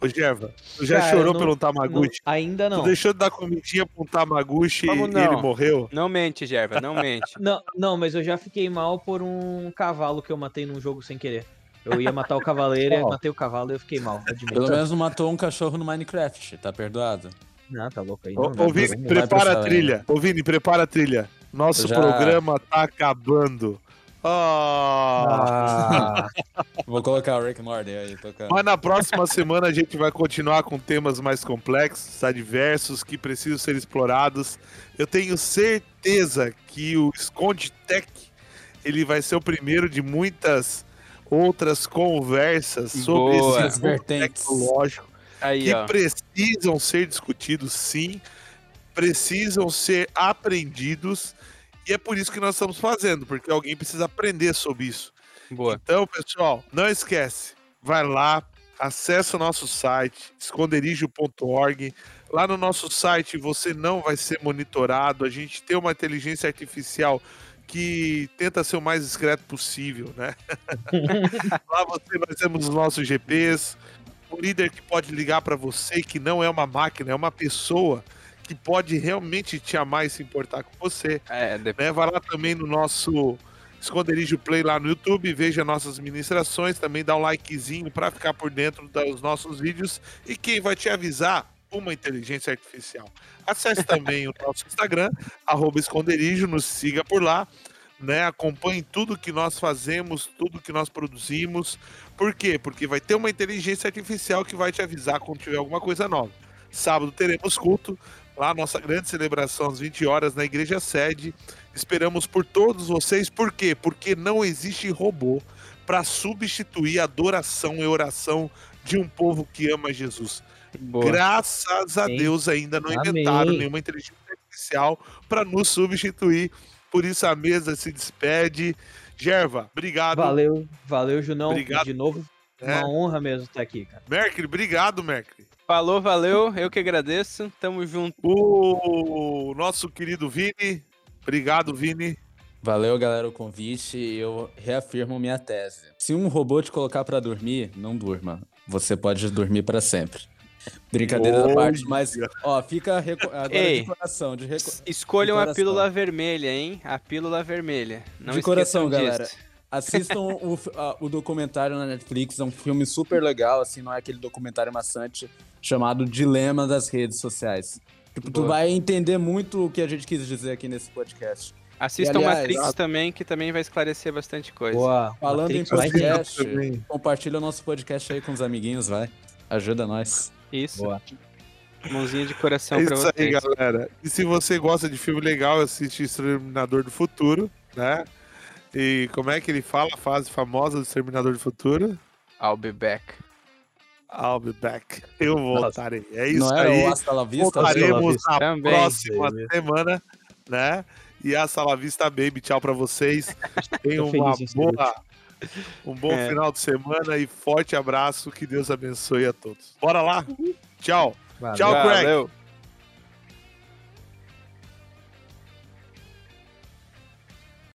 Ô, Gerva, tu já Cara, chorou não- pelo Não, Tamaguchi? ainda não. Tu deixou de dar comidinha pra um Tamaguchi Como e não? ele morreu? Não mente, Gerva, não mente. Não, não, mas eu já fiquei mal por um cavalo que eu matei num jogo sem querer. Eu ia matar o cavaleiro, eu Ó. matei o cavalo e eu fiquei mal, admito. Pelo menos não matou um cachorro no Minecraft, tá perdoado? Não, tá louco aí. Ô, Não, não, ô Vini, não, não. prepara a trilha. Ô Vini, prepara a trilha. Nosso já- programa tá acabando. Ah. Ah, Vou colocar o Rick Morty aí, tocando. Mas na próxima semana a gente vai continuar com temas mais complexos, adversos, que precisam ser explorados. Eu tenho certeza que o Esconde Tech ele vai ser o primeiro de muitas outras conversas sobre Boa. esse Vertentes. tecnológico Aí, que ó. precisam ser discutidos, sim, precisam ser aprendidos. E é por isso que nós estamos fazendo, porque alguém precisa aprender sobre isso. Boa. Então, pessoal, não esquece, vai lá, acessa o nosso site, esconderijo.org. Lá no nosso site você não vai ser monitorado, a gente tem uma inteligência artificial que tenta ser o mais discreto possível, né? lá você, nós temos os nossos GPs, um líder que pode ligar para você, que não é uma máquina, é uma pessoa que pode realmente te amar e se importar com você É, né? Vai lá também no nosso Esconderijo Play lá no YouTube, veja nossas ministrações, também dá um likezinho para ficar por dentro dos nossos vídeos. E quem vai te avisar? Uma inteligência artificial. Acesse também o nosso Instagram, arroba esconderijo, nos siga por lá, né? Acompanhe tudo que nós fazemos, tudo que nós produzimos. Por quê? Porque vai ter uma inteligência artificial que vai te avisar quando tiver alguma coisa nova. Sábado teremos culto, lá nossa grande celebração às 20 horas na igreja sede. Esperamos por todos vocês, por quê? Porque não existe robô para substituir a adoração e oração de um povo que ama Jesus. boa. Graças a Amém. Deus ainda não Amém. inventaram nenhuma inteligência artificial para nos substituir. Por isso a mesa se despede. Gerva, obrigado. valeu, valeu, Junão. Obrigado. De novo, É. uma honra mesmo estar aqui, cara. Mercury, obrigado, Mercury. Falou, valeu. Eu que agradeço. Tamo junto. O nosso querido Vini, obrigado, Vini. Valeu, galera, o convite e eu reafirmo minha tese. Se um robô te colocar pra dormir, não durma. Você pode dormir pra sempre. Brincadeira da parte, mas, ó, fica reco- agora Ei. de coração, de, reco- Es- Escolham a coração. pílula vermelha, hein? A pílula vermelha. Não De coração, esqueçam galera. Assistam o, a- o documentário na Netflix, é um filme super legal, assim, não é aquele documentário maçante chamado Dilema das Redes Sociais. Tipo, tu vai entender muito o que a gente quis dizer aqui nesse podcast. Assistam E, aliás, Matrix a- também, que também vai esclarecer bastante coisa. Boa. Falando Matrix em podcast, compartilha o nosso podcast aí com os amiguinhos, vai. Ajuda nós. Isso. Boa. Mãozinha de coração É pra isso aí, vocês. galera. E se você gosta de filme legal, assiste Exterminador do Futuro, né? E como é que ele fala a frase famosa do Exterminador do Futuro? I'll be back. I'll be back. Eu voltarei. É isso Não era aí. o Hasta la Vista? Voltaremos na Também. próxima aí. semana, né? E a Sala Vista Baby, tchau pra vocês. Tenham uma boa, um bom É. final de semana e forte abraço. Que Deus abençoe a todos. Bora lá? Tchau. Valeu. Tchau, Craig. Valeu.